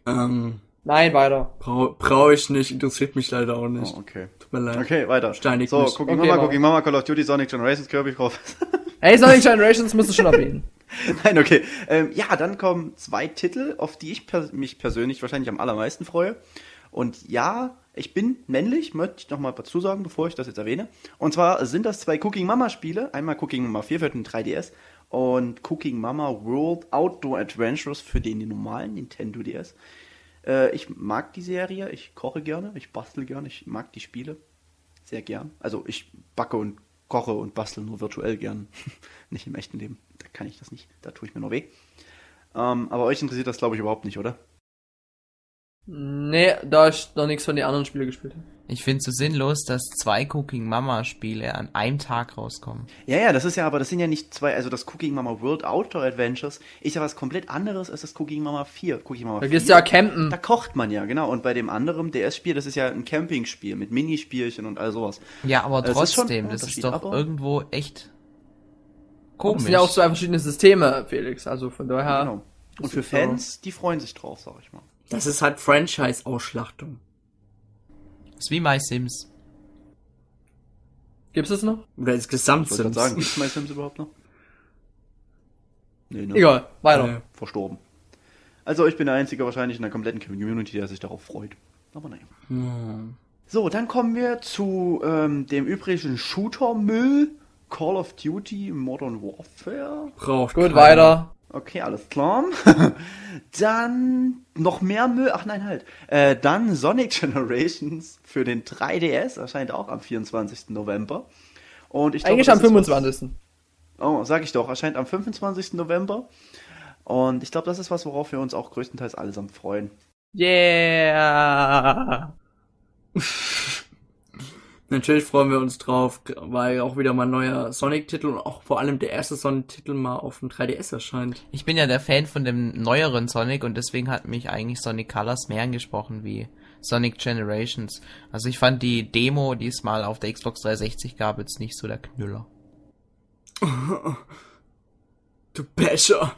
Ähm, Nein, weiter. brauche brauch ich nicht, interessiert mich leider auch nicht. Oh, okay. Tut mir leid. Okay, weiter. Steinig so, mich. Cooking Okay, Mama, mach. Cooking Mama, Call of Duty, Sonic Generations, Kirby Cross. Hey, Sonic Generations musst du schon erwähnen. Nein, okay. Ähm, ja, dann kommen zwei Titel, auf die ich per mich persönlich wahrscheinlich am allermeisten freue. Und ja, ich bin männlich, möchte ich noch mal dazu sagen, bevor ich das jetzt erwähne. Und zwar sind das zwei Cooking Mama Spiele. Einmal Cooking Mama 4 für den 3DS und Cooking Mama World Outdoor Adventures für den normalen Nintendo DS. Äh, ich mag die Serie, ich koche gerne, ich bastel gerne, ich mag die Spiele sehr gern. Also ich backe und koche und bastel nur virtuell gern, nicht im echten Leben. Da kann ich das nicht, da tue ich mir nur weh. Ähm, aber euch interessiert das glaube ich überhaupt nicht, oder? Nee, da ich noch nichts von den anderen Spielen gespielt habe. Ich find's so sinnlos, dass zwei Cooking Mama Spiele an einem Tag rauskommen. Ja, ja, das ist ja, aber das sind ja nicht zwei, also das Cooking Mama World Outdoor Adventures ist ja was komplett anderes als das Cooking Mama 4. Cooking Mama Da 4, gehst du ja campen. da kocht man ja, genau. Und bei dem anderen DS-Spiel, das ist ja ein Campingspiel mit Minispielchen und all sowas. Ja, aber Es ist schon trotzdem, ein das ist doch aber- irgendwo echt Das komisch. sind ja auch zwei verschiedene Systeme, Felix. Also von daher. Genau. Und Das für ist so. Fans, die freuen sich drauf, sag ich mal. Das ist halt Franchise-Ausschlachtung. Ist wie My Sims. Gibt's das noch? Oder Ich das gerade Gesamtsims. sagen, gibt's My Sims überhaupt noch? Nee, ne? Egal, weiter. Äh, Verstorben. Also ich bin der Einzige wahrscheinlich in der kompletten Community, der sich darauf freut. Aber naja. hm. So, dann kommen wir zu ähm, dem übrigen Shooter-Müll. Call of Duty Modern Warfare. Braucht Gut, keiner. weiter. Okay, alles klar. dann noch mehr Müll. Ach nein, halt. Äh, dann Sonic Generations für den 3DS erscheint auch am 24. November. Und ich glaube, Eigentlich das am ist was- 25. Oh, sag ich doch, erscheint am 25. November. Und ich glaube, das ist was, worauf wir uns auch größtenteils allesamt freuen. Yeah! Natürlich freuen wir uns drauf, weil auch wieder mal ein neuer Sonic-Titel und auch vor allem der erste Sonic-Titel mal auf dem 3DS erscheint. Ich bin ja der Fan von dem neueren Sonic und deswegen hat mich eigentlich Sonic Colors mehr angesprochen wie Sonic Generations. Also ich fand die Demo, die es mal auf der Xbox 360 gab, jetzt nicht so der Knüller. Du Becher!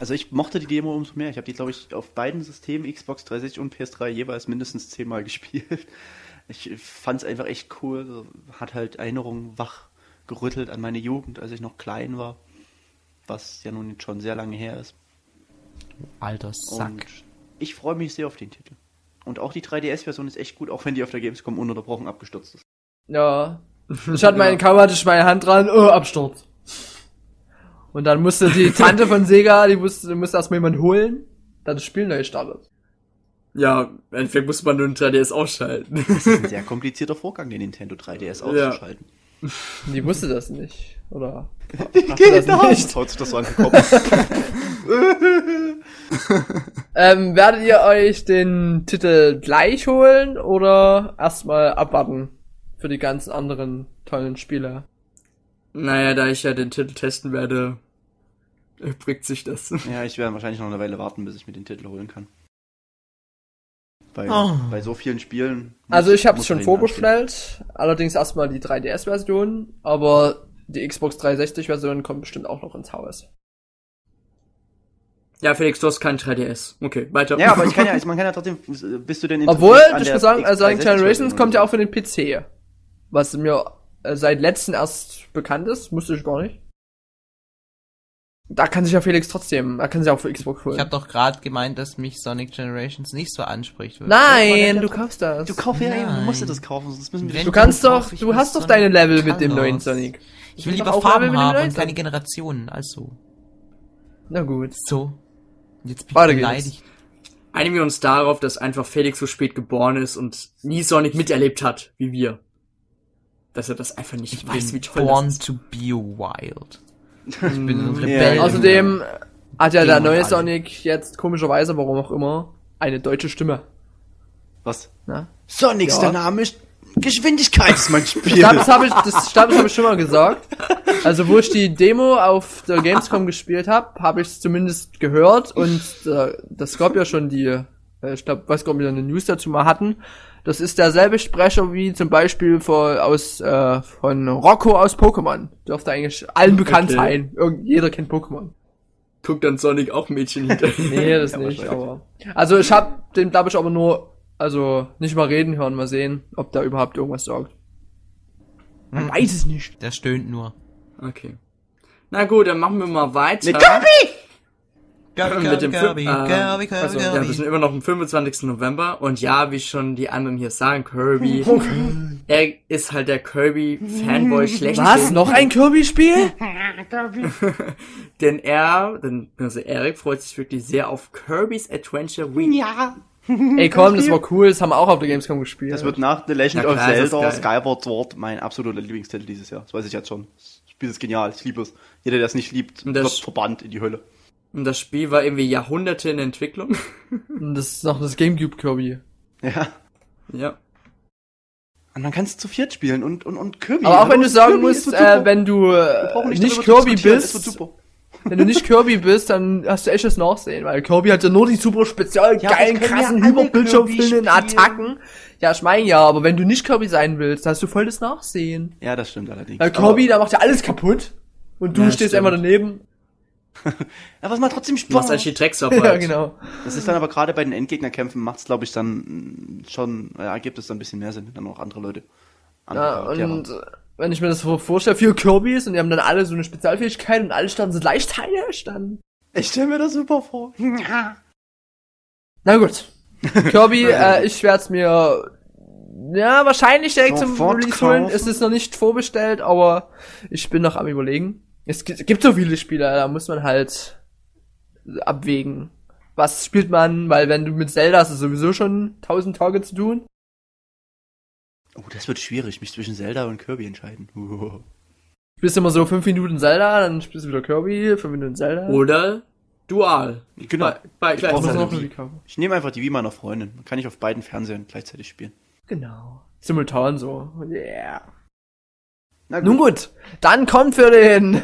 Also ich mochte die Demo umso mehr. Ich habe die, glaube ich, auf beiden Systemen, Xbox 360 und PS3, jeweils mindestens zehnmal gespielt. Ich fand es einfach echt cool. Hat halt Erinnerungen wach gerüttelt an meine Jugend, als ich noch klein war. Was ja nun schon sehr lange her ist. Alter Sack. Und ich freue mich sehr auf den Titel. Und auch die 3DS-Version ist echt gut, auch wenn die auf der Gamescom ununterbrochen abgestürzt ist. Ja. Ich hatte meine Kamera, hatte ich meine Hand dran, oh, Absturz. Und dann musste die Tante von Sega, die musste, musste erstmal jemand holen, dann das Spiel neu gestartet. Ja, im Endeffekt muss man nur ein 3DS ausschalten. Das ist ein sehr komplizierter Vorgang, den Nintendo 3DS auszuschalten. Die wusste das nicht, oder? Ich geht das nicht. Haut sich das so an den Kopf. Ähm, werdet ihr euch den Titel gleich holen oder erstmal abwarten für die ganzen anderen tollen Spiele? naja, da ich ja den Titel testen werde, erübrigt sich das. ja, ich werde wahrscheinlich noch eine Weile warten, bis ich mir den Titel holen kann. Bei, Oh. bei so vielen Spielen. muss- Also ich habe es schon ihn anstehen. vorbestellt, allerdings erstmal die 3DS-Version, aber die Xbox 360-Version kommt bestimmt auch noch ins Haus. Ja, Felix, du hast kein 3DS. Okay, weiter. Ja, aber ich kann ja, man kann ja trotzdem, bist du denn Obwohl, an ich muss sagen, also X360 Generations kommt ja auch für den PC. Was mir äh, seit letztem erst bekannt ist, wusste ich gar nicht. Da kann sich ja Felix trotzdem, da kann sich auch für Xbox holen. Ich habe doch gerade gemeint, dass mich Sonic Generations nicht so anspricht. Nein, Ja, du ja, kaufst das. Du kaufst ja, du Nein. musst dir das kaufen, sonst müssen wir Wenn Du kannst doch, du hast doch deine Level mit dem neuen Sonic. Ich will lieber Farben haben und keine. Generationen. Also, Na gut. so. Jetzt bin Weiter ich beleidigt. Einigen wir uns darauf, dass einfach Felix so spät geboren ist und nie Sonic miterlebt hat, wie wir. Dass er das einfach nicht Ich weiß, bin wie toll born das ist. to be wild. Ich bin ein Ja, Rebell. ja. Außerdem hat ja der neue alle. Sonic jetzt komischerweise, warum auch immer, eine deutsche Stimme. Was? Na? Sonics, Ja. der Name ist Geschwindigkeit ist mein Spiel. Ich glaube, das habe ich, das, glaub, das hab ich schon mal gesagt. Also wo ich die Demo auf der Gamescom gespielt habe, habe ich es zumindest gehört und äh, das gab ja schon die, äh, ich glaube, weiß gar nicht, ob wir eine News dazu mal hatten. Das ist derselbe Sprecher wie zum Beispiel von, aus, äh, von Rocco aus Pokémon. Dürfte eigentlich allen bekannt Okay. sein. Irgend, jeder kennt Pokémon. Guckt dann Sonic auch Mädchen hinterher. Nee, das Ja, nicht, aber. Also ich habe den, glaube ich, aber nur, also nicht mal reden hören, mal sehen, ob da überhaupt irgendwas sagt. Man weiß es nicht. Der stöhnt nur. Okay. Na gut, dann machen wir mal weiter. Mit Kirby! mit dem Kirby, Fün- Kirby, Kirby, also, ja, wir sind immer noch am 25. November und ja, wie schon die anderen hier sagen, Kirby, er ist halt der Kirby-Fanboy schlechthin. Was? Noch ein Kirby-Spiel? Denn er, denn, also Eric freut sich wirklich sehr auf Kirby's Adventure Week. Ja. Ey, komm, das war cool, das haben wir auch auf der Gamescom gespielt. Das wird nach The Legend Na of klar, ist Zelda. Skyward Sword mein absoluter Lieblingstitel dieses Jahr. Das weiß ich jetzt schon. Das Spiel ist genial, ich liebe es. Jeder, der es nicht liebt, wird verbannt in die Hölle. Und das Spiel war irgendwie Jahrhunderte in Entwicklung. Und das ist noch das Gamecube Kirby. Ja. ja. Und man kann es zu viert spielen und, und, und Kirby. Aber auch wenn du sagen Kirby, musst, äh, wenn du äh, nicht zu Kirby bist, wenn du nicht Kirby bist, dann hast du echt das Nachsehen, weil Kirby hat ja nur die super spezial Ja, geilen, krassen, ja Kirby Attacken. Ja, ich mein ja, aber wenn du nicht Kirby sein willst, dann hast du voll das Nachsehen. Ja, das stimmt allerdings. Weil Kirby, da macht ja alles kaputt. Und du Ja, stehst stimmt. einfach daneben. aber es macht trotzdem Du machst Spaß. eigentlich die Drecksarbeit. Ja, genau. Das ist dann aber gerade bei den Endgegnerkämpfen macht es, glaube ich, dann mm, schon, ja, gibt es dann ein bisschen mehr Sinn, wenn dann auch andere Leute. andere Ja, Charaktere und äh, wenn ich mir das so vorstelle, vier Kirbys und die haben dann alle so eine Spezialfähigkeit und alle standen so leichteilig, dann. Ich stelle mir das super vor. Na gut. Kirby, äh, ich werde es mir ja wahrscheinlich direkt zum Sofort Release holen. Es ist noch nicht vorbestellt, aber ich bin noch am überlegen. Es gibt, so viele Spiele, da muss man halt abwägen. Was spielt man, weil wenn du mit Zelda hast, ist sowieso schon tausend Tage zu tun. Oh, das wird schwierig, mich zwischen Zelda und Kirby entscheiden. Uh. Spielst immer so fünf Minuten Zelda, dann spielst du wieder Kirby, fünf Minuten Zelda. Oder Dual. Genau. Bei, bei Ich. Wii kaufen. Ich nehme einfach die Wii meiner Freundin. Dann kann ich auf beiden Fernsehern gleichzeitig spielen. Genau. Simultan so. Yeah. Na Nun gut, dann kommt für den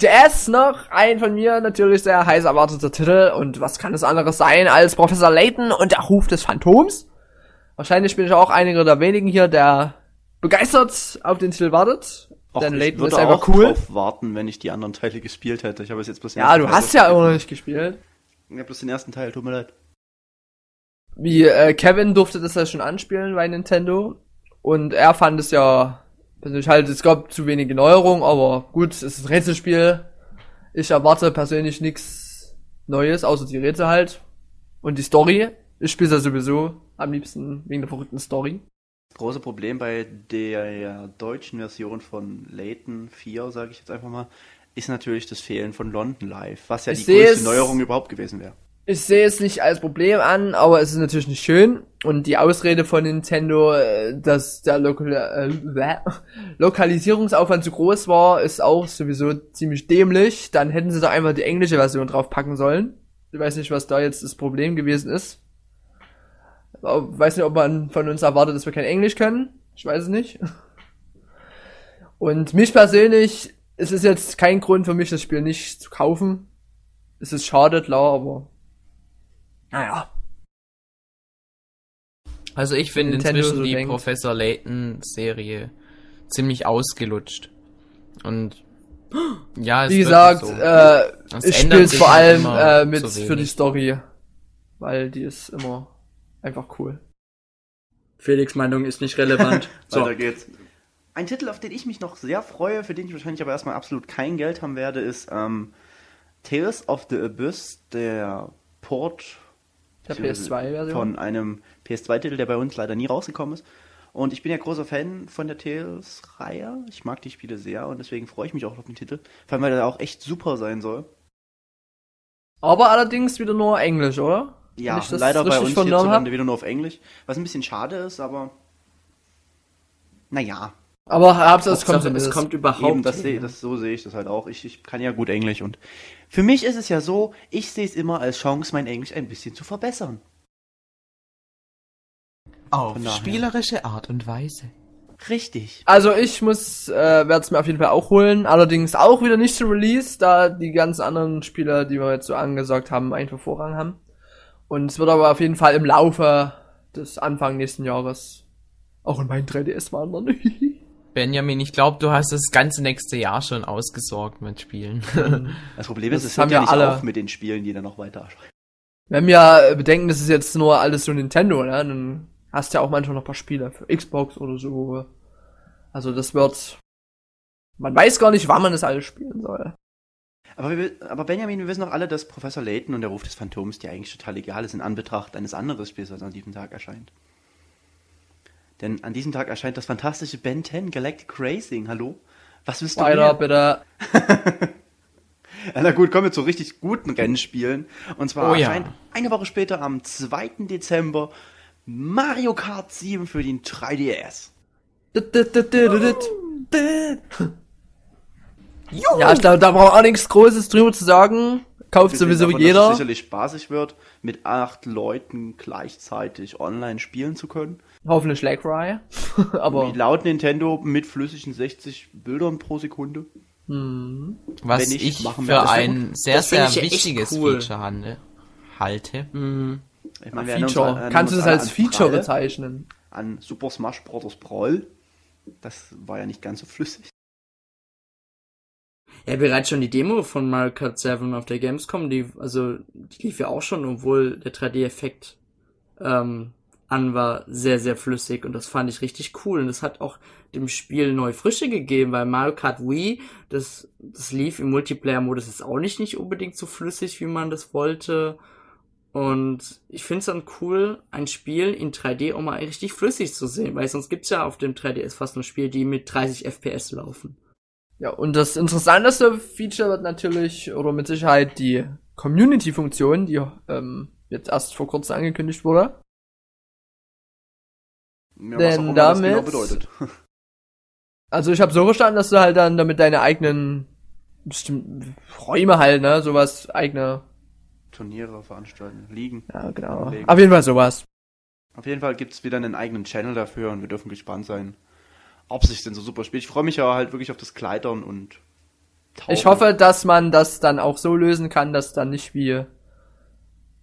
DS noch ein von mir natürlich sehr heiß erwarteter Titel. Und was kann es anderes sein als Professor Layton und der Ruf des Phantoms? Wahrscheinlich bin ich auch einer der wenigen hier, der begeistert auf den Titel wartet. Och, denn Layton würde ist einfach auch cool. drauf warten, wenn ich die anderen Teile gespielt hätte. Ich habe es jetzt bloß den Ja, du Teil hast ja immer noch nicht gespielt. Ich habe bloß den ersten Teil, tut mir leid. Wie äh, Kevin durfte das ja schon anspielen bei Nintendo. Und er fand es ja persönlich halt, es gab zu wenige Neuerungen, aber gut, es ist ein Rätselspiel. Ich erwarte persönlich nichts Neues, außer die Rätsel halt. Und die Story. Ich spiele ja sowieso am liebsten wegen der verrückten Story. Das große Problem bei der deutschen Version von Layton 4, sage ich jetzt einfach mal, ist natürlich das Fehlen von London Live, was ja Ich die größte es- Neuerung überhaupt gewesen wäre. Ich sehe es nicht als Problem an, aber es ist natürlich nicht schön. Und die Ausrede von Nintendo, äh, dass der Lokal äh, Lokalisierungsaufwand zu groß war, ist auch sowieso ziemlich dämlich. Dann hätten sie doch einfach die englische Version draufpacken sollen. Ich weiß nicht, was da jetzt das Problem gewesen ist. Aber weiß nicht, ob man von uns erwartet, dass wir kein Englisch können. Ich weiß es nicht. Und mich persönlich, es ist jetzt kein Grund für mich, das Spiel nicht zu kaufen. Es ist schade, klar, aber naja. Also ich finde inzwischen so die denkt. Professor Layton Serie ziemlich ausgelutscht. Und ja, es Wie ist gesagt, so. äh, Es ich spiele es vor halt allem äh, mit für die Story. Weil die ist immer einfach cool. Felix Meinung ist nicht relevant. so. Weiter geht's. Ein Titel, auf den ich mich noch sehr freue, für den ich wahrscheinlich aber erstmal absolut kein Geld haben werde, ist ähm, Tales of the Abyss, der Port Der PS2-Version. von einem PS2-Titel, der bei uns leider nie rausgekommen ist. Und ich bin ja großer Fan von der Tales-Reihe. Ich mag die Spiele sehr und deswegen freue ich mich auch auf den Titel. Vor allem, weil der auch echt super sein soll. Aber allerdings wieder nur Englisch, oder? Ja, leider bei uns hierzulande wieder nur auf Englisch. Was ein bisschen schade ist, aber naja. Aber Hauptsache es kommt es kommt überhaupt. Eben, das, seh, das, so sehe ich das halt auch. Ich, ich kann ja gut Englisch und für mich ist es ja so, ich sehe es immer als Chance, mein Englisch ein bisschen zu verbessern. auf spielerische Art und Weise. Richtig. Also ich muss, äh, werde es mir auf jeden Fall auch holen. Allerdings auch wieder nicht zum Release, da die ganzen anderen Spieler, die wir jetzt so angesagt haben, einfach Vorrang haben. Und es wird aber auf jeden Fall im Laufe des Anfang nächsten Jahres auch in mein 3DS wandern. Benjamin, ich glaube, du hast das ganze nächste Jahr schon ausgesorgt mit Spielen. Das Problem ist, Das es haben hört ja nicht alle. auf mit den Spielen, die dann noch weiter. Wir haben ja bedenken, das ist jetzt nur alles so Nintendo, ne? Dann hast du ja auch manchmal noch ein paar Spiele für Xbox oder so. Also das wird. Man weiß gar nicht, wann man das alles spielen soll. Aber, wir, aber Benjamin, wir wissen doch alle, dass Professor Layton und der Ruf des Phantoms dir eigentlich total egal ist in Anbetracht eines anderen Spiels, was an diesem Tag erscheint. Denn an diesem Tag erscheint das fantastische Ben 10 Galactic Racing. Hallo? Was willst du Weiter, bitte. Ja, Na gut, kommen wir zu richtig guten Rennspielen. Und zwar Oh ja. erscheint eine Woche später am 2. Dezember Mario Kart 7 für den 3DS. Ja, ich glaube, da braucht auch nichts Großes drüber zu sagen. Kauft sowieso Davon, Dass jeder. es sicherlich spaßig wird, mit acht Leuten gleichzeitig online spielen zu können. Hoffentlich Lagry. Aber Laut Nintendo mit flüssigen 60 Bildern pro Sekunde. Was Wenn nicht, ich machen wir für das. ein sehr, Das sehr ich wichtiges cool. Feature handle, halte. Ich meine, wir erinnern uns Feature. an- Kannst du das als Feature bezeichnen? An Super Smash Bros. Brawl. Das war ja nicht ganz so flüssig. Ja, bereits schon die Demo von Mario Kart 7 auf der Gamescom, die, also, die lief ja auch schon, obwohl der 3D-Effekt ähm, an war, sehr, sehr flüssig und das fand ich richtig cool und das hat auch dem Spiel neue Frische gegeben, weil Mario Kart Wii, das, das lief im Multiplayer-Modus jetzt auch nicht, nicht unbedingt so flüssig, wie man das wollte und ich finde es dann cool, ein Spiel in 3D auch mal richtig flüssig zu sehen, weil sonst gibt's ja auf dem 3DS fast nur Spiele, die mit 30 FPS laufen. Ja, und das interessanteste Feature wird natürlich, oder mit Sicherheit die Community-Funktion, die ähm, jetzt erst vor kurzem angekündigt wurde. Ja, Denn immer das damit- genau bedeutet. Also ich habe so verstanden, dass du halt dann damit deine eigenen bestimmt Räume halt, ne, sowas eigene. Turniere veranstalten, Ligen. Ja, genau. Auf jeden Fall sowas. Auf jeden Fall gibt's wieder einen eigenen Channel dafür und wir dürfen gespannt sein, ob sich denn so super spielt. Ich freue mich ja halt wirklich auf das Kleidern und Tauchen. Ich hoffe, dass man das dann auch so lösen kann, dass dann nicht wie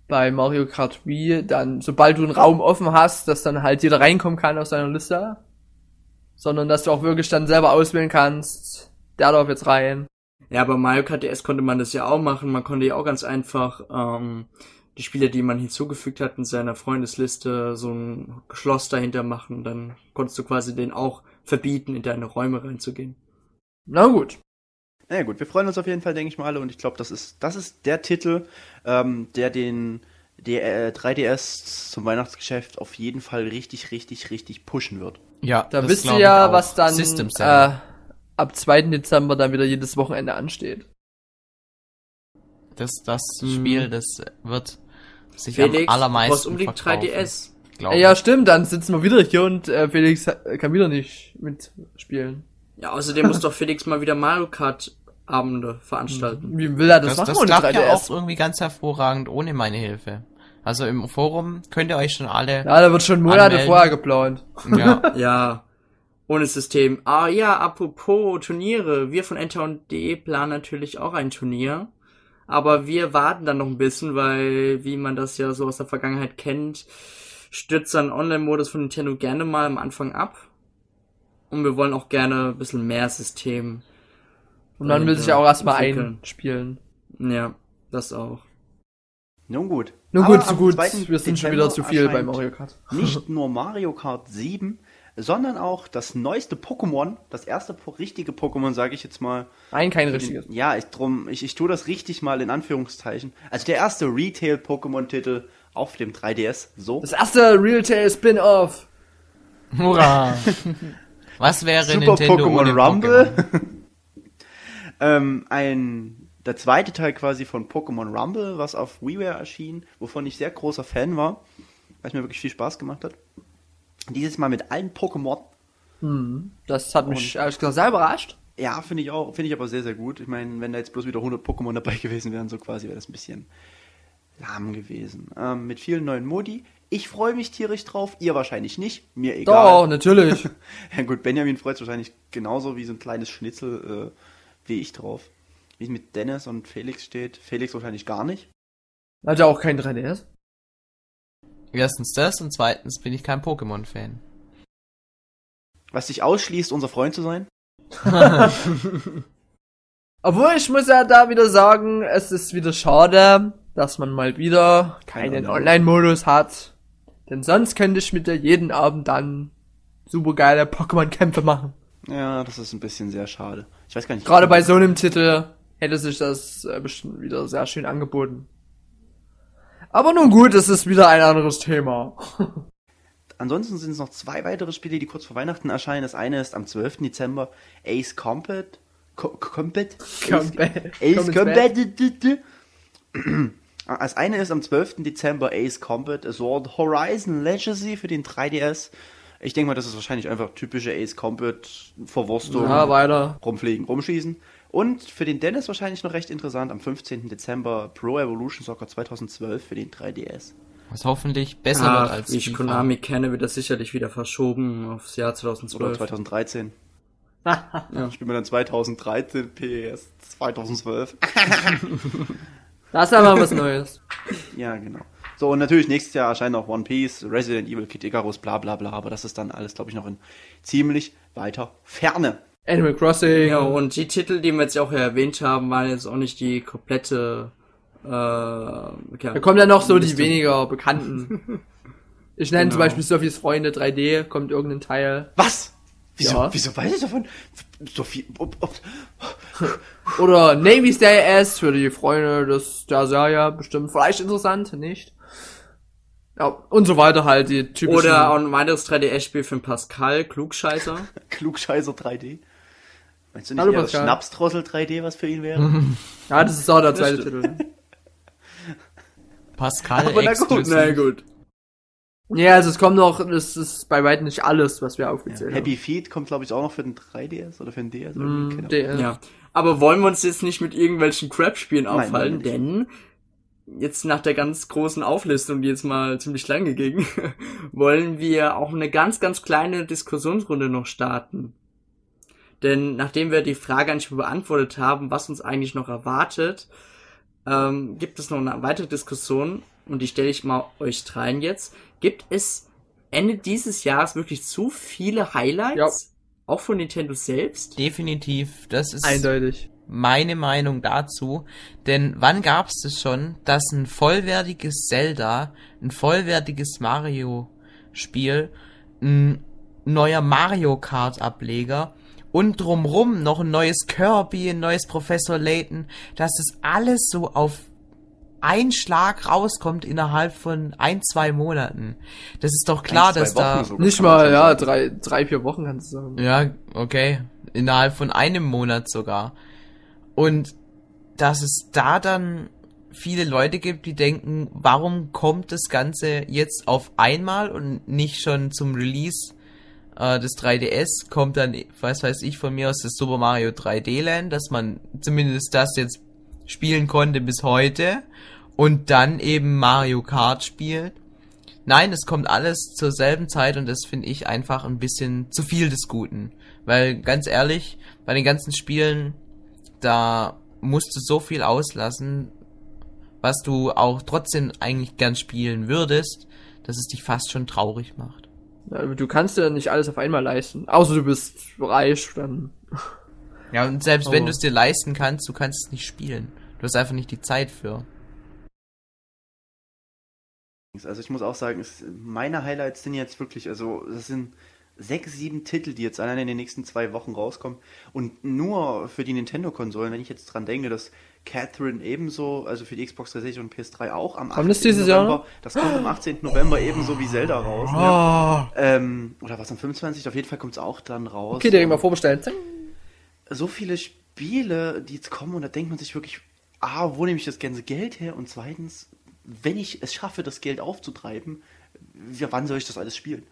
bei Mario Kart Wii dann, sobald du einen Raum offen hast, dass dann halt jeder reinkommen kann aus deiner Liste. Sondern dass du auch wirklich dann selber auswählen kannst, der darf jetzt rein. Ja, bei Mario Kart DS konnte man das ja auch machen. Man konnte ja auch ganz einfach ähm, die Spieler, die man hinzugefügt hat in seiner Freundesliste, so ein Schloss dahinter machen. Dann konntest du quasi den auch verbieten, in deine Räume reinzugehen. Na gut. Naja gut, wir freuen uns auf jeden Fall, denke ich mal alle. Und ich glaube, das ist, das ist der Titel, ähm, der den der, äh, 3DS zum Weihnachtsgeschäft auf jeden Fall richtig, richtig, richtig pushen wird. Ja, Da das wisst ihr ja, auch. was dann äh, ab 2. Dezember dann wieder jedes Wochenende ansteht. das das Mhm. Spiel, das wird sich Felix, am du allermeisten brauchst unbedingt verkaufen, 3DS. Glaub Äh, ja, stimmt, dann sitzen wir wieder hier und äh, Felix äh, kann wieder nicht mitspielen. Ja, außerdem muss doch Felix mal wieder Mario Kart Abende veranstalten. Wie will er das, Das, machen das ohne klappt 3DS? ja auch irgendwie ganz hervorragend ohne meine Hilfe. Also im Forum könnt ihr euch schon alle. Ja, da wird schon Monate Anmelden. vorher geplant. Ja, Ja, ohne System. Ah ja, apropos Turniere. Wir von Entown.de planen natürlich auch ein Turnier. Aber wir warten dann noch ein bisschen, weil, wie man das ja so aus der Vergangenheit kennt, stürzt dann Online-Modus von Nintendo gerne mal am Anfang ab. Und wir wollen auch gerne ein bisschen mehr System. Und dann will sich ja auch erstmal entwickeln. einspielen. Ja, das auch. Nun gut. Nun gut, so am gut. 2. Wir sind schon wieder zu viel bei Mario Kart. Nicht nur Mario Kart 7, sondern auch das neueste Pokémon, das erste po richtige Pokémon, sage ich jetzt mal. Nein, kein richtiges. Ja, ich drum, ich, ich tue das richtig mal in Anführungszeichen. Also der erste Retail-Pokémon-Titel auf dem 3DS. So. Das erste Realtail Spin-Off. hurra! Was wäre Super Nintendo Pokémon ohne Rumble. Ähm, ein, der zweite Teil quasi von Pokémon Rumble, was auf WiiWare erschien, wovon ich sehr großer Fan war, weil es mir wirklich viel Spaß gemacht hat. Dieses Mal mit allen Pokémon. Das hat mich ehrlich gesagt sehr überrascht. Ja, finde ich auch, finde ich aber sehr, sehr gut. Ich meine, wenn da jetzt bloß wieder 100 Pokémon dabei gewesen wären, so quasi, wäre das ein bisschen lahm gewesen. Ähm, mit vielen neuen Modi. Ich freue mich tierisch drauf, ihr wahrscheinlich nicht, mir Doch, egal. natürlich. Ja gut, Benjamin freut sich wahrscheinlich genauso wie so ein kleines Schnitzel äh, wie ich drauf. Wie es mit Dennis und Felix steht. Felix wahrscheinlich gar nicht. Hat ja auch kein 3DS. Erstens das und zweitens bin ich kein Pokémon-Fan. Was dich ausschließt, unser Freund zu sein. Obwohl, ich muss ja da wieder sagen, es ist wieder schade, dass man mal wieder Kein keinen Online- Online-Modus hat. Denn sonst könnte ich mit dir jeden Abend dann super geile Pokémon-Kämpfe machen. Ja, das ist ein bisschen sehr schade. Ich weiß gar nicht. Gerade bei so einem Titel hätte sich das äh, bestimmt wieder sehr schön angeboten. Aber nun gut, es ist wieder ein anderes Thema. Ansonsten sind es noch zwei weitere Spiele, die kurz vor Weihnachten erscheinen. Das eine ist am 12. Dezember Ace Combat. Co Combat? Combat. Ace Combat. Combat. Das eine ist am 12. Dezember Ace Combat Sword Horizon Legacy für den 3DS. Ich denke mal, das ist wahrscheinlich einfach typische Ace Combat Verwurstung. Ja, weiter. rumfliegen, rumschießen. Und für den Dennis wahrscheinlich noch recht interessant, am 15. Dezember Pro Evolution Soccer 2012 für den 3DS. Was hoffentlich besser wird Ach, als wie ich FIFA. Konami kenne, wird das sicherlich wieder verschoben aufs Jahr Oder 2012. 2013. Spielen wir dann 2013 PS 2012. Das ist aber was Neues. ja, genau. So, und natürlich nächstes Jahr erscheint auch One Piece, Resident Evil, Kid Icarus, bla bla bla, aber das ist dann alles, glaube ich, noch in ziemlich weiter Ferne. Animal Crossing. Ja, und die Titel, die wir jetzt auch erwähnt haben, waren jetzt auch nicht die komplette. Äh, ja, Da kommen ja noch so die weniger bekannten. Ich nenne zum Genau. Beispiel Sophies Freunde 3D, kommt irgendein Teil. Was? Wieso, Ja. wieso weiß ich davon? So viel. Ob, ob, Oder Navy's Day S für die Freunde des, der Serie bestimmt vielleicht interessant, nicht? Ja, und so weiter halt, die typischen. Oder auch ein weiteres 3DS-Spiel für den Pascal, Klugscheißer. Klugscheißer 3D. Meinst du nicht Hallo, eher das Pascal. Schnapsdrossel 3D, was für ihn wäre? ja, das ist auch der zweite Titel. Pascal Aber na gut. Na gut. Ja, also es kommt noch, das ist bei weitem nicht alles, was wir aufgezählt Ja. Happy Feet kommt, glaube ich, auch noch für den 3DS oder für den DS. Oder haben. wie, Mm, der- Ja. Aber wollen wir uns jetzt nicht mit irgendwelchen Crap-Spielen aufhalten, nein, denn jetzt nach der ganz großen Auflistung, die jetzt mal ziemlich lange ging, wollen wir auch eine ganz, ganz kleine Diskussionsrunde noch starten. Denn nachdem wir die Frage eigentlich beantwortet haben, was uns eigentlich noch erwartet, ähm, gibt es noch eine weitere Diskussion und die stelle ich mal euch dreien jetzt. Gibt es Ende dieses Jahres wirklich zu viele Highlights? Ja. Auch von Nintendo selbst? Definitiv. Das ist Eindeutig. meine Meinung dazu. Denn wann gab es das schon, dass ein vollwertiges Zelda, ein vollwertiges Mario-Spiel, ein neuer Mario Kart-Ableger und drumrum noch ein neues Kirby, ein neues Professor Layton, dass das alles so auf einen Schlag rauskommt innerhalb von ein, zwei Monaten. Das ist doch klar, Ein, dass da... Wochen sogar, Nicht mal, ja, drei, drei, vier Wochen kannst du sagen. Ja, okay. Innerhalb von einem Monat sogar. Und dass es da dann viele Leute gibt, die denken, warum kommt das Ganze jetzt auf einmal und nicht schon zum Release äh, des 3DS, kommt dann, was weiß ich von mir aus, das Super Mario 3D Land, dass man zumindest das jetzt spielen konnte bis heute und dann eben Mario Kart spielt. Nein, es kommt alles zur selben Zeit und das finde ich einfach ein bisschen zu viel des Guten. Weil ganz ehrlich, bei den ganzen Spielen, da musst du so viel auslassen, was du auch trotzdem eigentlich gern spielen würdest, dass es dich fast schon traurig macht. Du kannst ja nicht alles auf einmal leisten. Außer du bist reich, dann. Ja, und selbst wenn Aber- du es dir leisten kannst, du kannst es nicht spielen. Du hast einfach nicht die Zeit für. Also ich muss auch sagen, es, meine Highlights sind jetzt wirklich, also das sind sechs, sieben Titel, die jetzt allein in den nächsten zwei Wochen rauskommen. Und nur für die Nintendo-Konsolen, wenn ich jetzt dran denke, dass Catherine ebenso, also für die Xbox 360 und PS3 auch am Kommt das 18. dieses Jahr November, das kommt am 18. November ebenso wie Zelda raus. Ne? Oh. Ähm, oder was am 25. Auf jeden Fall kommt es auch dann raus. Okay, direkt mal vorbestellen. So viele Spiele, die jetzt kommen, und da denkt man sich wirklich, A, wo nehme ich das ganze Geld her? Und zweitens, wenn ich es schaffe, das Geld aufzutreiben, ja, wann soll ich das alles spielen?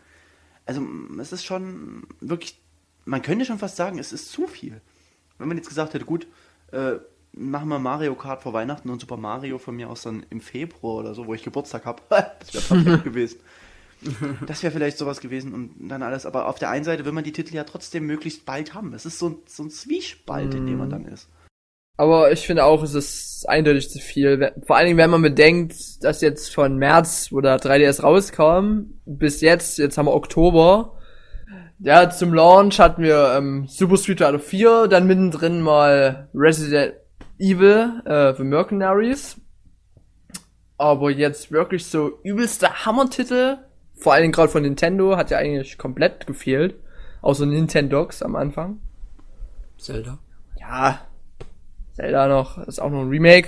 Also, es ist schon wirklich, man könnte schon fast sagen, es ist zu viel. Wenn man jetzt gesagt hätte, gut, äh, machen wir Mario Kart vor Weihnachten und Super Mario von mir aus dann im Februar oder so, wo ich Geburtstag habe, das wäre perfekt gewesen. Das wäre vielleicht sowas gewesen und dann alles. Aber auf der einen Seite will man die Titel ja trotzdem möglichst bald haben. Es ist so ein, so ein Zwiespalt, in dem man dann ist. Aber ich finde auch, es ist eindeutig zu viel. Vor allen Dingen, wenn man bedenkt, dass jetzt von März, wo der 3DS rauskam, bis jetzt, jetzt haben wir Oktober. Ja, zum Launch hatten wir ähm, Super Street Fighter 4, dann mittendrin mal Resident Evil, äh, The Mercenaries. Aber jetzt wirklich so übelste Hammer-Titel, vor allen Dingen gerade von Nintendo, hat ja eigentlich komplett gefehlt. Außer Nintendogs am Anfang. Zelda. Ja, Zelda noch, ist auch noch ein Remake.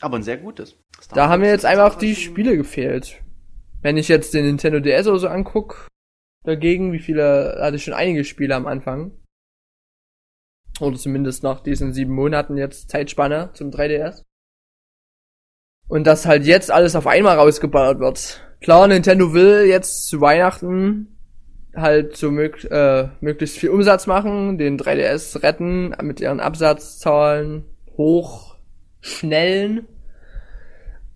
Aber ein sehr gutes. Star Da haben mir jetzt einfach auch die Spiele gefehlt. Wenn ich jetzt den Nintendo DS oder so anguck, dagegen, wie viele, hatte ich schon einige Spiele am Anfang. Oder zumindest nach diesen sieben Monaten jetzt Zeitspanne zum 3DS. Und dass halt jetzt alles auf einmal rausgeballert wird. Klar, Nintendo will jetzt zu Weihnachten halt so mög äh, möglichst viel Umsatz machen, den 3DS retten, mit ihren Absatzzahlen hoch schnellen.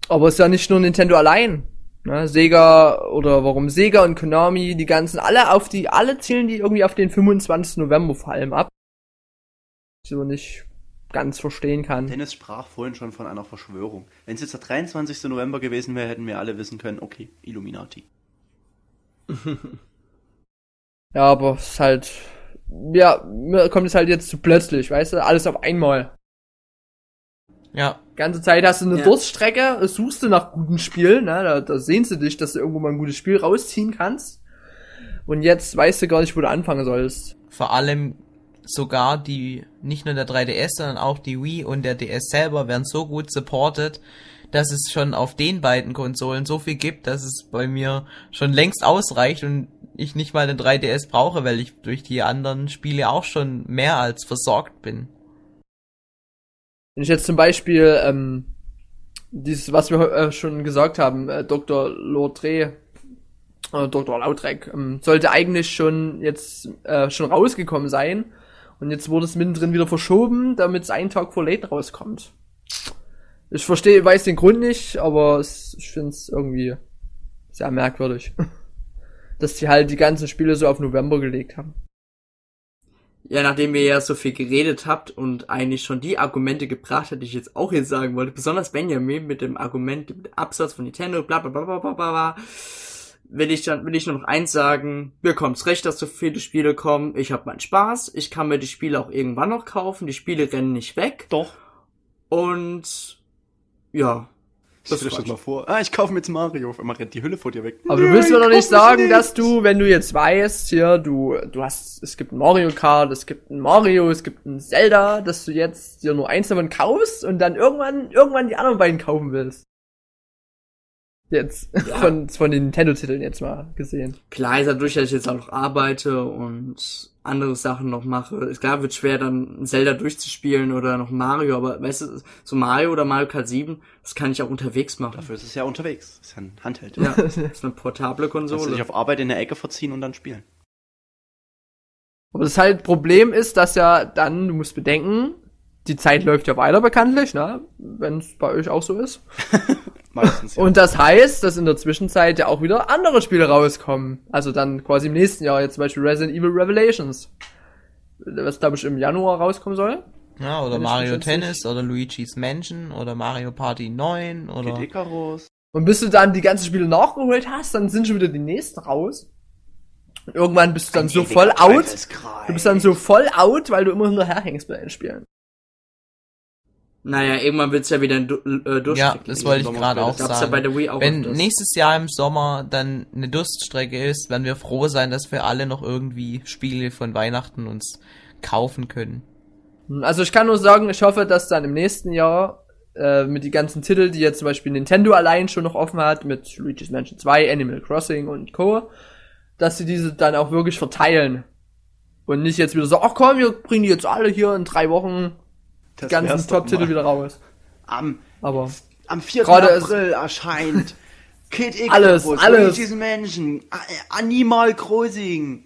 Aber es ist ja nicht nur Nintendo allein. Ne? Sega oder warum Sega und Konami, die ganzen, alle auf die, alle zielen die irgendwie auf den 25. November vor allem ab. Ich so nicht ganz verstehen kann. Dennis sprach vorhin schon von einer Verschwörung. Wenn es jetzt der 23. November gewesen wäre, hätten wir alle wissen können, okay, Illuminati. Ja, aber es ist halt, ja, mir kommt es halt jetzt zu plötzlich, weißt du, alles auf einmal. Ja, Ganze Zeit hast du eine Ja. Durststrecke, suchst du nach guten Spielen, ne? da, da sehnst du dich, dass du irgendwo mal ein gutes Spiel rausziehen kannst. Und jetzt weißt du gar nicht, wo du anfangen sollst. vor allem sogar die, nicht nur der 3DS, sondern auch die Wii und der DS selber werden so gut supported, dass es schon auf den beiden Konsolen so viel gibt, dass es bei mir schon längst ausreicht und ich nicht mal den 3DS brauche, weil ich durch die anderen Spiele auch schon mehr als versorgt bin. Wenn ich jetzt zum Beispiel, ähm, dieses, was wir äh, schon gesagt haben, äh, Dr. Lotre, äh, Dr. Lautrec. Ähm, sollte eigentlich schon jetzt äh, schon rausgekommen sein. Und jetzt wurde es mittendrin wieder verschoben, damit es einen Tag vor Late rauskommt. Ich verstehe, weiß den Grund nicht, aber es, ich finde es irgendwie sehr merkwürdig. Dass die halt die ganzen Spiele so auf November gelegt haben. Ja, nachdem ihr ja so viel geredet habt und eigentlich schon die Argumente gebracht habt, die ich jetzt auch jetzt sagen wollte, besonders Benjamin mit dem Argument, mit dem Absatz von Nintendo, bla bla bla bla bla bla, will ich dann, will ich nur noch eins sagen, mir kommt's recht, dass so viele Spiele kommen, ich habe meinen Spaß, ich kann mir die Spiele auch irgendwann noch kaufen, die Spiele rennen nicht weg. Doch. Und ja, Das dir das mal vor. Ah, ich kaufe mir jetzt Mario. Auf einmal rennt die Hülle vor dir weg. Aber du willst mir doch nicht sagen, dass du, wenn du jetzt weißt, hier, du, du hast, es gibt ein Mario Kart, es gibt ein Mario, es gibt ein Zelda, dass du jetzt dir nur eins davon kaufst und dann irgendwann, irgendwann die anderen beiden kaufen willst. Jetzt, von, von den Nintendo-Titeln jetzt mal gesehen. klar ist dadurch, dass ich jetzt auch noch arbeite und andere Sachen noch mache. Ist Klar wird schwer, dann Zelda durchzuspielen oder noch Mario, aber weißt du, so Mario oder Mario Kart 7, das kann ich auch unterwegs machen. Dafür ist es ja unterwegs. Das ist ja ein Handheld. Ja, das ist eine portable Kannst du dich Konsole. auf Arbeit in der Ecke verziehen und dann spielen. Aber das halt Problem ist, dass ja dann, du musst bedenken, die Zeit läuft ja weiter bekanntlich, ne? Wenn es bei euch auch so ist. Meistens ja. Und das heißt, dass in der Zwischenzeit ja auch wieder andere Spiele rauskommen. Also dann quasi im nächsten Jahr, jetzt zum Beispiel Resident Evil Revelations. Was, glaube ich, im Januar rauskommen soll. Ja, oder Wenn Mario Tennis oder Luigi's Mansion oder Mario Party 9 oder. Kid Icarus. Und bis du dann die ganzen Spiele nachgeholt hast, dann sind schon wieder die nächsten raus. Und irgendwann bist du dann so voll out. Du bist dann so voll out, weil du immer hinterherhängst bei den Spielen. Naja, irgendwann wird's ja wieder ein du äh, Durchstrecke. Ja, das wollte ich gerade auch Gab's ja bei sagen. der Wii auch Wenn nächstes Jahr im Sommer dann eine Durststrecke ist, werden wir froh sein, dass wir alle noch irgendwie Spiele von Weihnachten uns kaufen können. Also ich kann nur sagen, ich hoffe, dass dann im nächsten Jahr äh, mit die ganzen Titel, die jetzt zum Beispiel Nintendo allein schon noch offen hat, mit Luigi's Mansion 2, Animal Crossing und Co., dass sie diese dann auch wirklich verteilen. Und nicht jetzt wieder so, ach komm, wir bringen die jetzt alle hier in drei Wochen Das ganzen Top-Titel wieder raus. Am, Aber am 4. Gerade ist- April erscheint Kid Icarus, Alles, alles. Mansion, A- Animal Crossing.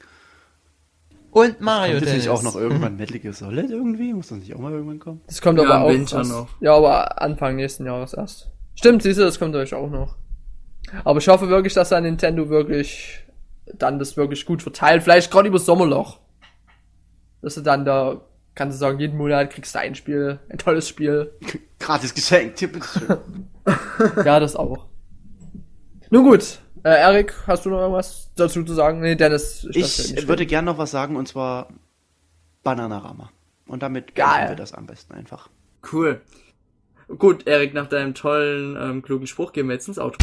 Und Mario Kommt Tennis. nicht auch noch irgendwann Metal Gear Solid irgendwie? Muss das nicht auch mal irgendwann kommen? das kommt Ja, aber im auch Winter erst, noch. Ja, aber Anfang nächsten Jahres erst. Stimmt, siehst du, das kommt euch auch noch. Aber ich hoffe wirklich, dass dann Nintendo wirklich dann das wirklich gut verteilt. Vielleicht gerade über das Sommerloch. Dass du dann da, kannst du sagen, jeden Monat kriegst du ein Spiel, ein tolles Spiel. Gratis Geschenk, bitteschön. Ja, das auch. Nun gut, äh, Erik, hast du noch irgendwas dazu zu sagen? Nee, Dennis. Ich nicht würde reden. gern noch was sagen und zwar Bananarama. Und damit Geil. beenden wir das am besten einfach. Cool. Gut, Erik, nach deinem tollen, ähm, klugen Spruch gehen wir jetzt ins Auto.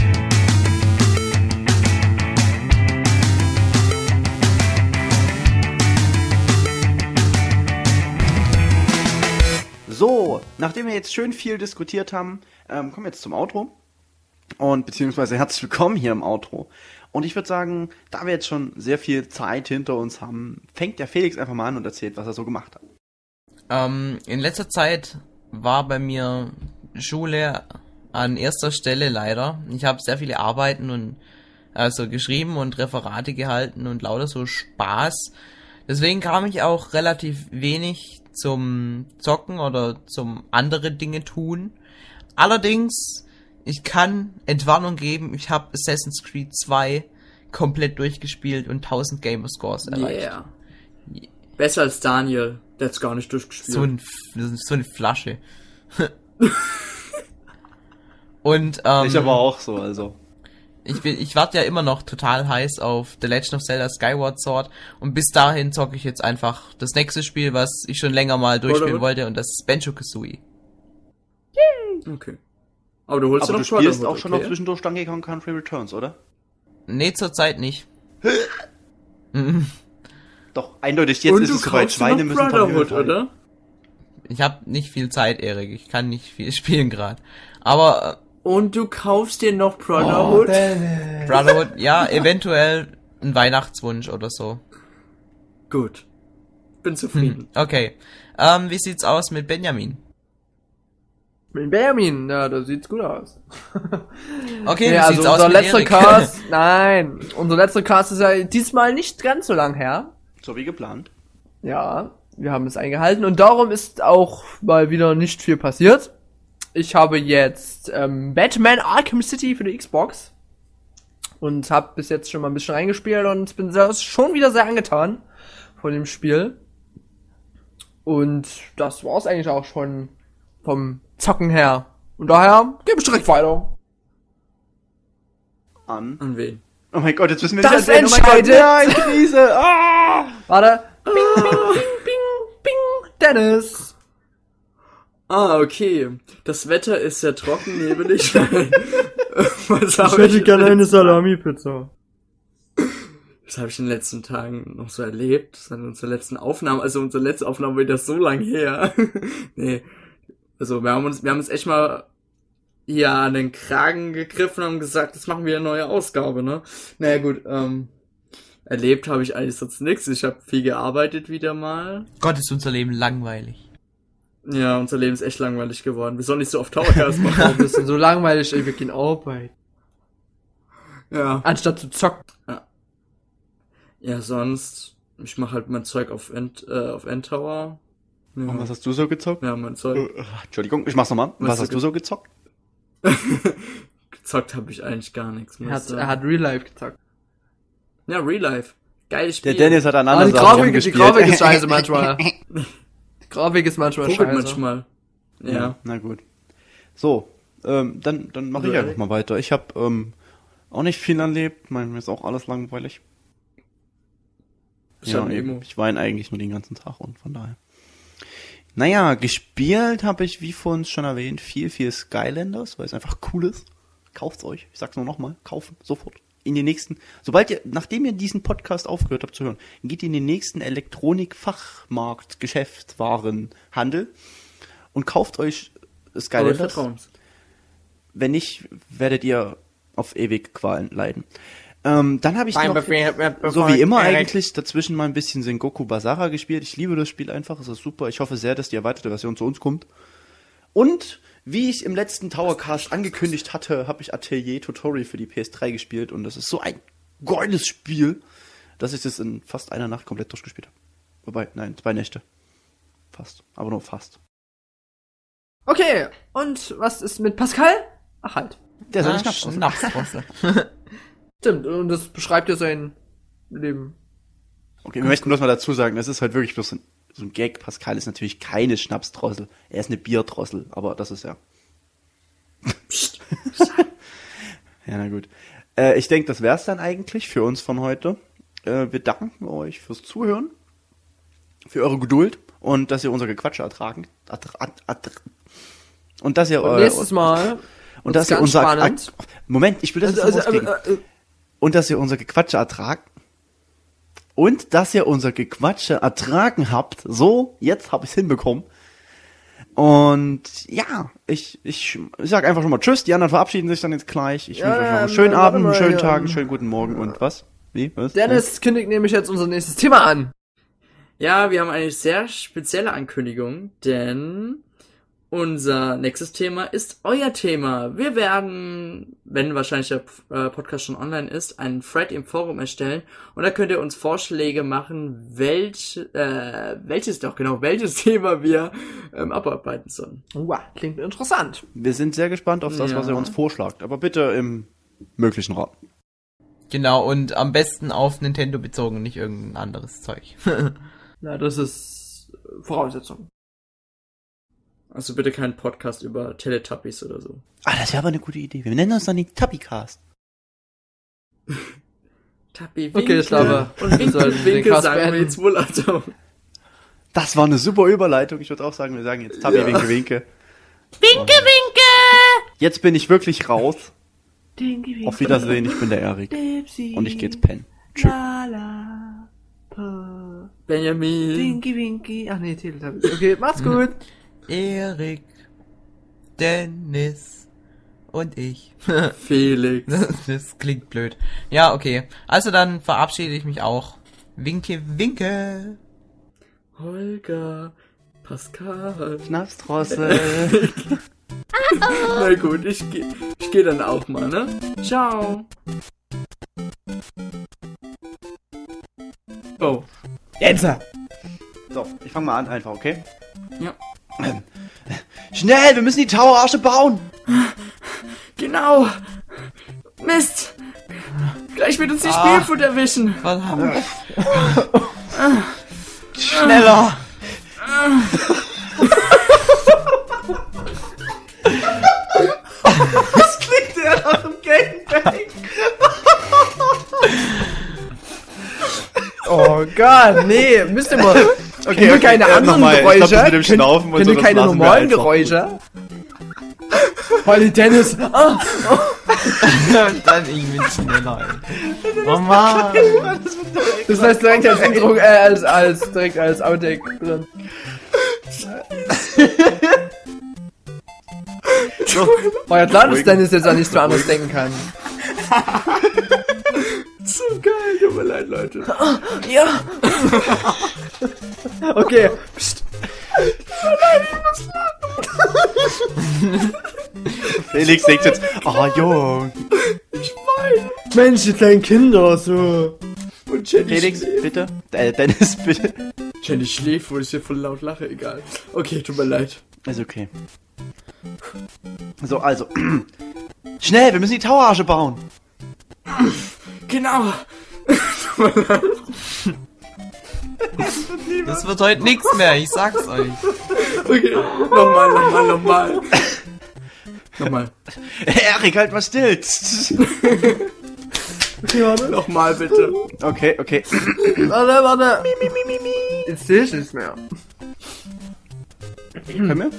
Nachdem wir jetzt schön viel diskutiert haben, ähm, kommen wir jetzt zum Outro. Und beziehungsweise herzlich willkommen hier im Outro. Und ich würde sagen, da wir jetzt schon sehr viel Zeit hinter uns haben, fängt der Felix einfach mal an und erzählt, was er so gemacht hat. Ähm, in letzter Zeit war bei mir Schule an erster Stelle leider. Ich habe sehr viele Arbeiten und also geschrieben und Referate gehalten und lauter so Spaß. Deswegen kam ich auch relativ wenig zum Zocken oder zum andere Dinge tun. Allerdings, ich kann Entwarnung geben, ich habe Assassin's Creed 2 komplett durchgespielt und 1000 Gamerscores erreicht. Yeah. Besser als Daniel, der hat's gar nicht durchgespielt. So, ein, so eine Flasche. Und ähm, ich aber auch so, also. Ich, bin, ich warte ja immer noch total heiß auf The Legend of Zelda Skyward Sword und bis dahin zocke ich jetzt einfach das nächste Spiel, was ich schon länger mal durchspielen Brotherhood? wollte und das ist Banjo Kazooie. Okay. Aber du holst Aber du noch spielst Brotherhood, auch schon okay? noch zwischendurch Donkey Kong Country Returns, oder? Nee, zurzeit nicht. Doch, eindeutig, jetzt Und ist du es soweit. Schweine müssen Brotherhood, oder? Ich habe nicht viel Zeit, Erik. Ich kann nicht viel spielen gerade. Aber Und du kaufst dir noch Brotherhood? äh, Brotherhood, ja, eventuell ein Weihnachtswunsch oder so. Gut. Bin zufrieden. Okay. Ähm, wie sieht's aus mit Benjamin? Mit Benjamin, ja, da sieht's gut aus. Okay, ja, wie also sieht's aus unser letzter Erik? Cast, nein, unser letzter Cast ist ja diesmal nicht ganz so lang her. So wie geplant. Ja, wir haben es eingehalten und darum ist auch mal wieder nicht viel passiert. Ich habe jetzt ähm, Batman Arkham City für die Xbox und habe bis jetzt schon mal ein bisschen reingespielt und bin sehr, schon wieder sehr angetan von dem Spiel. Und das war's eigentlich auch schon vom Zocken her. Und daher gebe ich direkt weiter. An. An wen? Oh mein Gott, jetzt wissen wir Das nicht, wen. Oh mein Gott, entscheidet. Nein, Krise. Ah! Warte. Bing, bing, bing, bing, bing. Dennis. Ah, okay. Das Wetter ist sehr trocken, nebelig. Was hab ich, eine Salami-Pizza. was habe ich in den letzten Tagen noch so erlebt? Seit unserer letzten Aufnahme, also unsere letzte Aufnahme war wieder so lang her. nee. Also wir haben uns, wir haben uns echt mal hier an den Kragen gegriffen und haben gesagt, jetzt machen wir eine neue Ausgabe, ne? Naja gut, ähm, erlebt habe ich eigentlich sonst nichts. Ich habe viel gearbeitet wieder mal. Gott, ist unser Leben langweilig. Ja, unser Leben ist echt langweilig geworden. Wir sollen nicht so oft Towercast machen. Das ist so langweilig, ey, wir gehen arbeiten. ja. Anstatt zu zocken. Ja, sonst, ich mache halt mein Zeug auf End, äh, auf Endtower. Ja, Und was hast du so gezockt? ja mein Äh, Zeug. Entschuldigung, ich mach's nochmal. Was, Was hast du du so gezockt? Gezockt habe ich eigentlich gar nichts. Er hat, er hat Real Life gezockt. ja, Real Life. Geiles Der Spiel. Dennis hat an anderen die Sachen Grafik, die. Grafik ist scheiße manchmal. Grafik ist manchmal Vogelt scheiße. manchmal. Ja. Ja, na gut. So, ähm, dann, dann mache ich einfach mal weiter. Ich habe ähm, auch nicht viel erlebt. Mein, mir ist auch alles langweilig. Bist Ja, ein eben. Ich weine eigentlich nur den ganzen Tag und von daher. Naja, gespielt habe ich, wie vorhin schon erwähnt, viel, viel Skylanders, weil es einfach cool ist. Kauft's euch. Ich sag's nur nochmal. Kaufen. Sofort. In den nächsten, sobald ihr, nachdem ihr diesen Podcast aufgehört habt zu hören, geht ihr in den nächsten Elektronik-Fachmarkt, Geschäftswarenhandel und kauft euch Skylanders. Vertrauens. Wenn nicht, werdet ihr auf ewig Qualen leiden. Ähm, dann habe ich noch, so wie immer eigentlich, dazwischen mal ein bisschen Sengoku Basara gespielt. Ich liebe das Spiel einfach, es ist super. Ich hoffe sehr, dass die erweiterte Version zu uns kommt. Und wie ich im letzten Towercast angekündigt hatte, habe ich Atelier Tutorial für die PS3 gespielt und das ist so ein geiles Spiel, dass ich das in fast einer Nacht komplett durchgespielt habe. Wobei, nein, zwei Nächte. Fast, aber nur fast. Okay, und was ist mit Pascal? Ach halt. Der ist eine. Schnapsdrossel. Stimmt, und das beschreibt ja sein Leben. Okay, wir möchten bloß mal dazu sagen, das ist halt wirklich bloß ein, so ein Gag. Pascal ist natürlich keine Schnapsdrossel. Er ist eine Bierdrossel, aber das ist ja. ja, na gut. Äh, ich denke, das wär's dann eigentlich für uns von heute. Äh, wir danken euch fürs Zuhören, für eure Geduld und dass ihr unser Gequatsche ertragen. At, at, und dass ihr äh, nächstes Mal. und dass ihr unser. Moment, ich will das jetzt Also, noch also, rauskriegen. äh, äh, und dass ihr unser Gequatsche ertragt. Und dass ihr unser Gequatsche ertragen habt. So, jetzt hab ich's hinbekommen. Und ja, ich, ich, ich sag einfach schon mal Tschüss, die anderen verabschieden sich dann jetzt gleich. Ich Ja, wünsche euch noch einen ähm, schönen Abend, einen schönen ja, Tag, einen ähm, schönen guten Morgen und was? Wie? Was? Dennis kündigt nämlich jetzt unser nächstes Thema an. Ja, wir haben eine sehr spezielle Ankündigung, denn unser nächstes Thema ist euer Thema. Wir werden, wenn wahrscheinlich der äh, Podcast schon online ist, einen Thread im Forum erstellen und da könnt ihr uns Vorschläge machen, welch, äh, welches doch genau, welches Thema wir ähm, abarbeiten sollen. Wow, klingt interessant. Wir sind sehr gespannt auf das, Ja. was ihr uns vorschlagt. Aber bitte im möglichen Rahmen. Genau, und am besten auf Nintendo bezogen, nicht irgendein anderes Zeug. Na, das ist Voraussetzung. Also bitte keinen Podcast über Teletubbies oder so. Ah, das wäre aber eine gute Idee. Wir nennen uns dann die Tuppycast. Tappi, Okay, ich glaube, und wir Winkel, sollten den Winkel sagen wir jetzt wohl also. Das war eine super Überleitung. Ich würde auch sagen, wir sagen jetzt Tabi, Ja. winke, winke. Winke, winke! Jetzt bin ich wirklich raus. Auf Wiedersehen, ich bin der Erik. Und ich geh jetzt pennen. Tschüss. Benjamin. Winky Winky. Ach nee, Teletubbies. Okay, macht's gut. Erik, Dennis und ich. Felix. das klingt blöd. Ja, okay. Also dann verabschiede ich mich auch. Winke, winke. Holger. Pascal. Schnapsdrossel. Na gut, ich geh, ich geh dann auch mal, ne? Ciao. Oh. Jetzt! So, ich fange mal an einfach, okay? Ja. Schnell, wir müssen die Tower-Arsche bauen! Genau. Mist. Gleich wird uns die Ah. Erwischen. Verdammt. Schneller! das klingt ja nach einem Gangbang! Oh Gott, nee, müsst ihr mal. Okay, Können wir okay, keine äh, anderen nochmal. Ich glaub, Geräusche? mit dem Schnaufen und können so, keine normalen. Geräusche? Holly Dennis. Ah, Dann ich bin schneller. ey. Oh Mann. das heißt direkt als Intro, äh, als, als, direkt als Outtake drin. Oh ja, klar, dass. Dennis jetzt auch nicht so anders denken kann. So geil, tut mir leid, Leute. Ja. Okay. Psst. Felix denkt jetzt, oh Jung. Mensch, die kleinen Kinder, so. Und Jenny Felix, schläft. bitte. Äh, Dennis, bitte. Jenny schläft, wo ich hier voll laut lache, egal. Okay, tut mir leid. Ist okay. So, also. Schnell, wir müssen die Tower-Arsche bauen. Genau. Das wird heute nichts mehr, ich sag's euch. Okay, nochmal, nochmal, nochmal. Nochmal. Erik, halt mal still. Okay, warte. Nochmal bitte. Okay, okay. Warte, warte. Jetzt sehe ich nichts mehr. Können wir?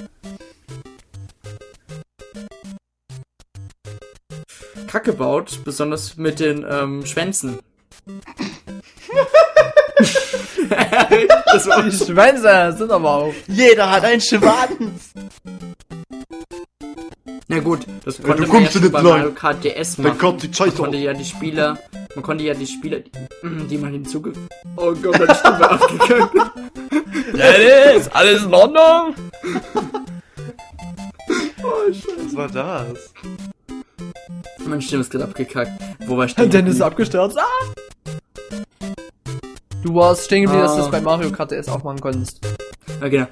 Kacke baut, besonders mit den ähm, Schwänzen. das war Die Schwänze sind aber auch. Jeder hat einen Schwanz. Na gut, das konnte man ja schon nicht bei. Mario Kart DS machen. kommt die man Scheiße. konnte ja die Spieler, man konnte ja die Spieler, die, die man hinzuge... Oh Gott, meine Stimme abgegangen. Dennis, alles in Ordnung? Was war das? Meine Stimme ist gerade abgekackt. Wo war ich denn? Dennis ist abgestürzt. Ah! Du warst stehen geblieben, dass du Ah. das bei Mario Kart DS auch machen konntest. Ja, genau.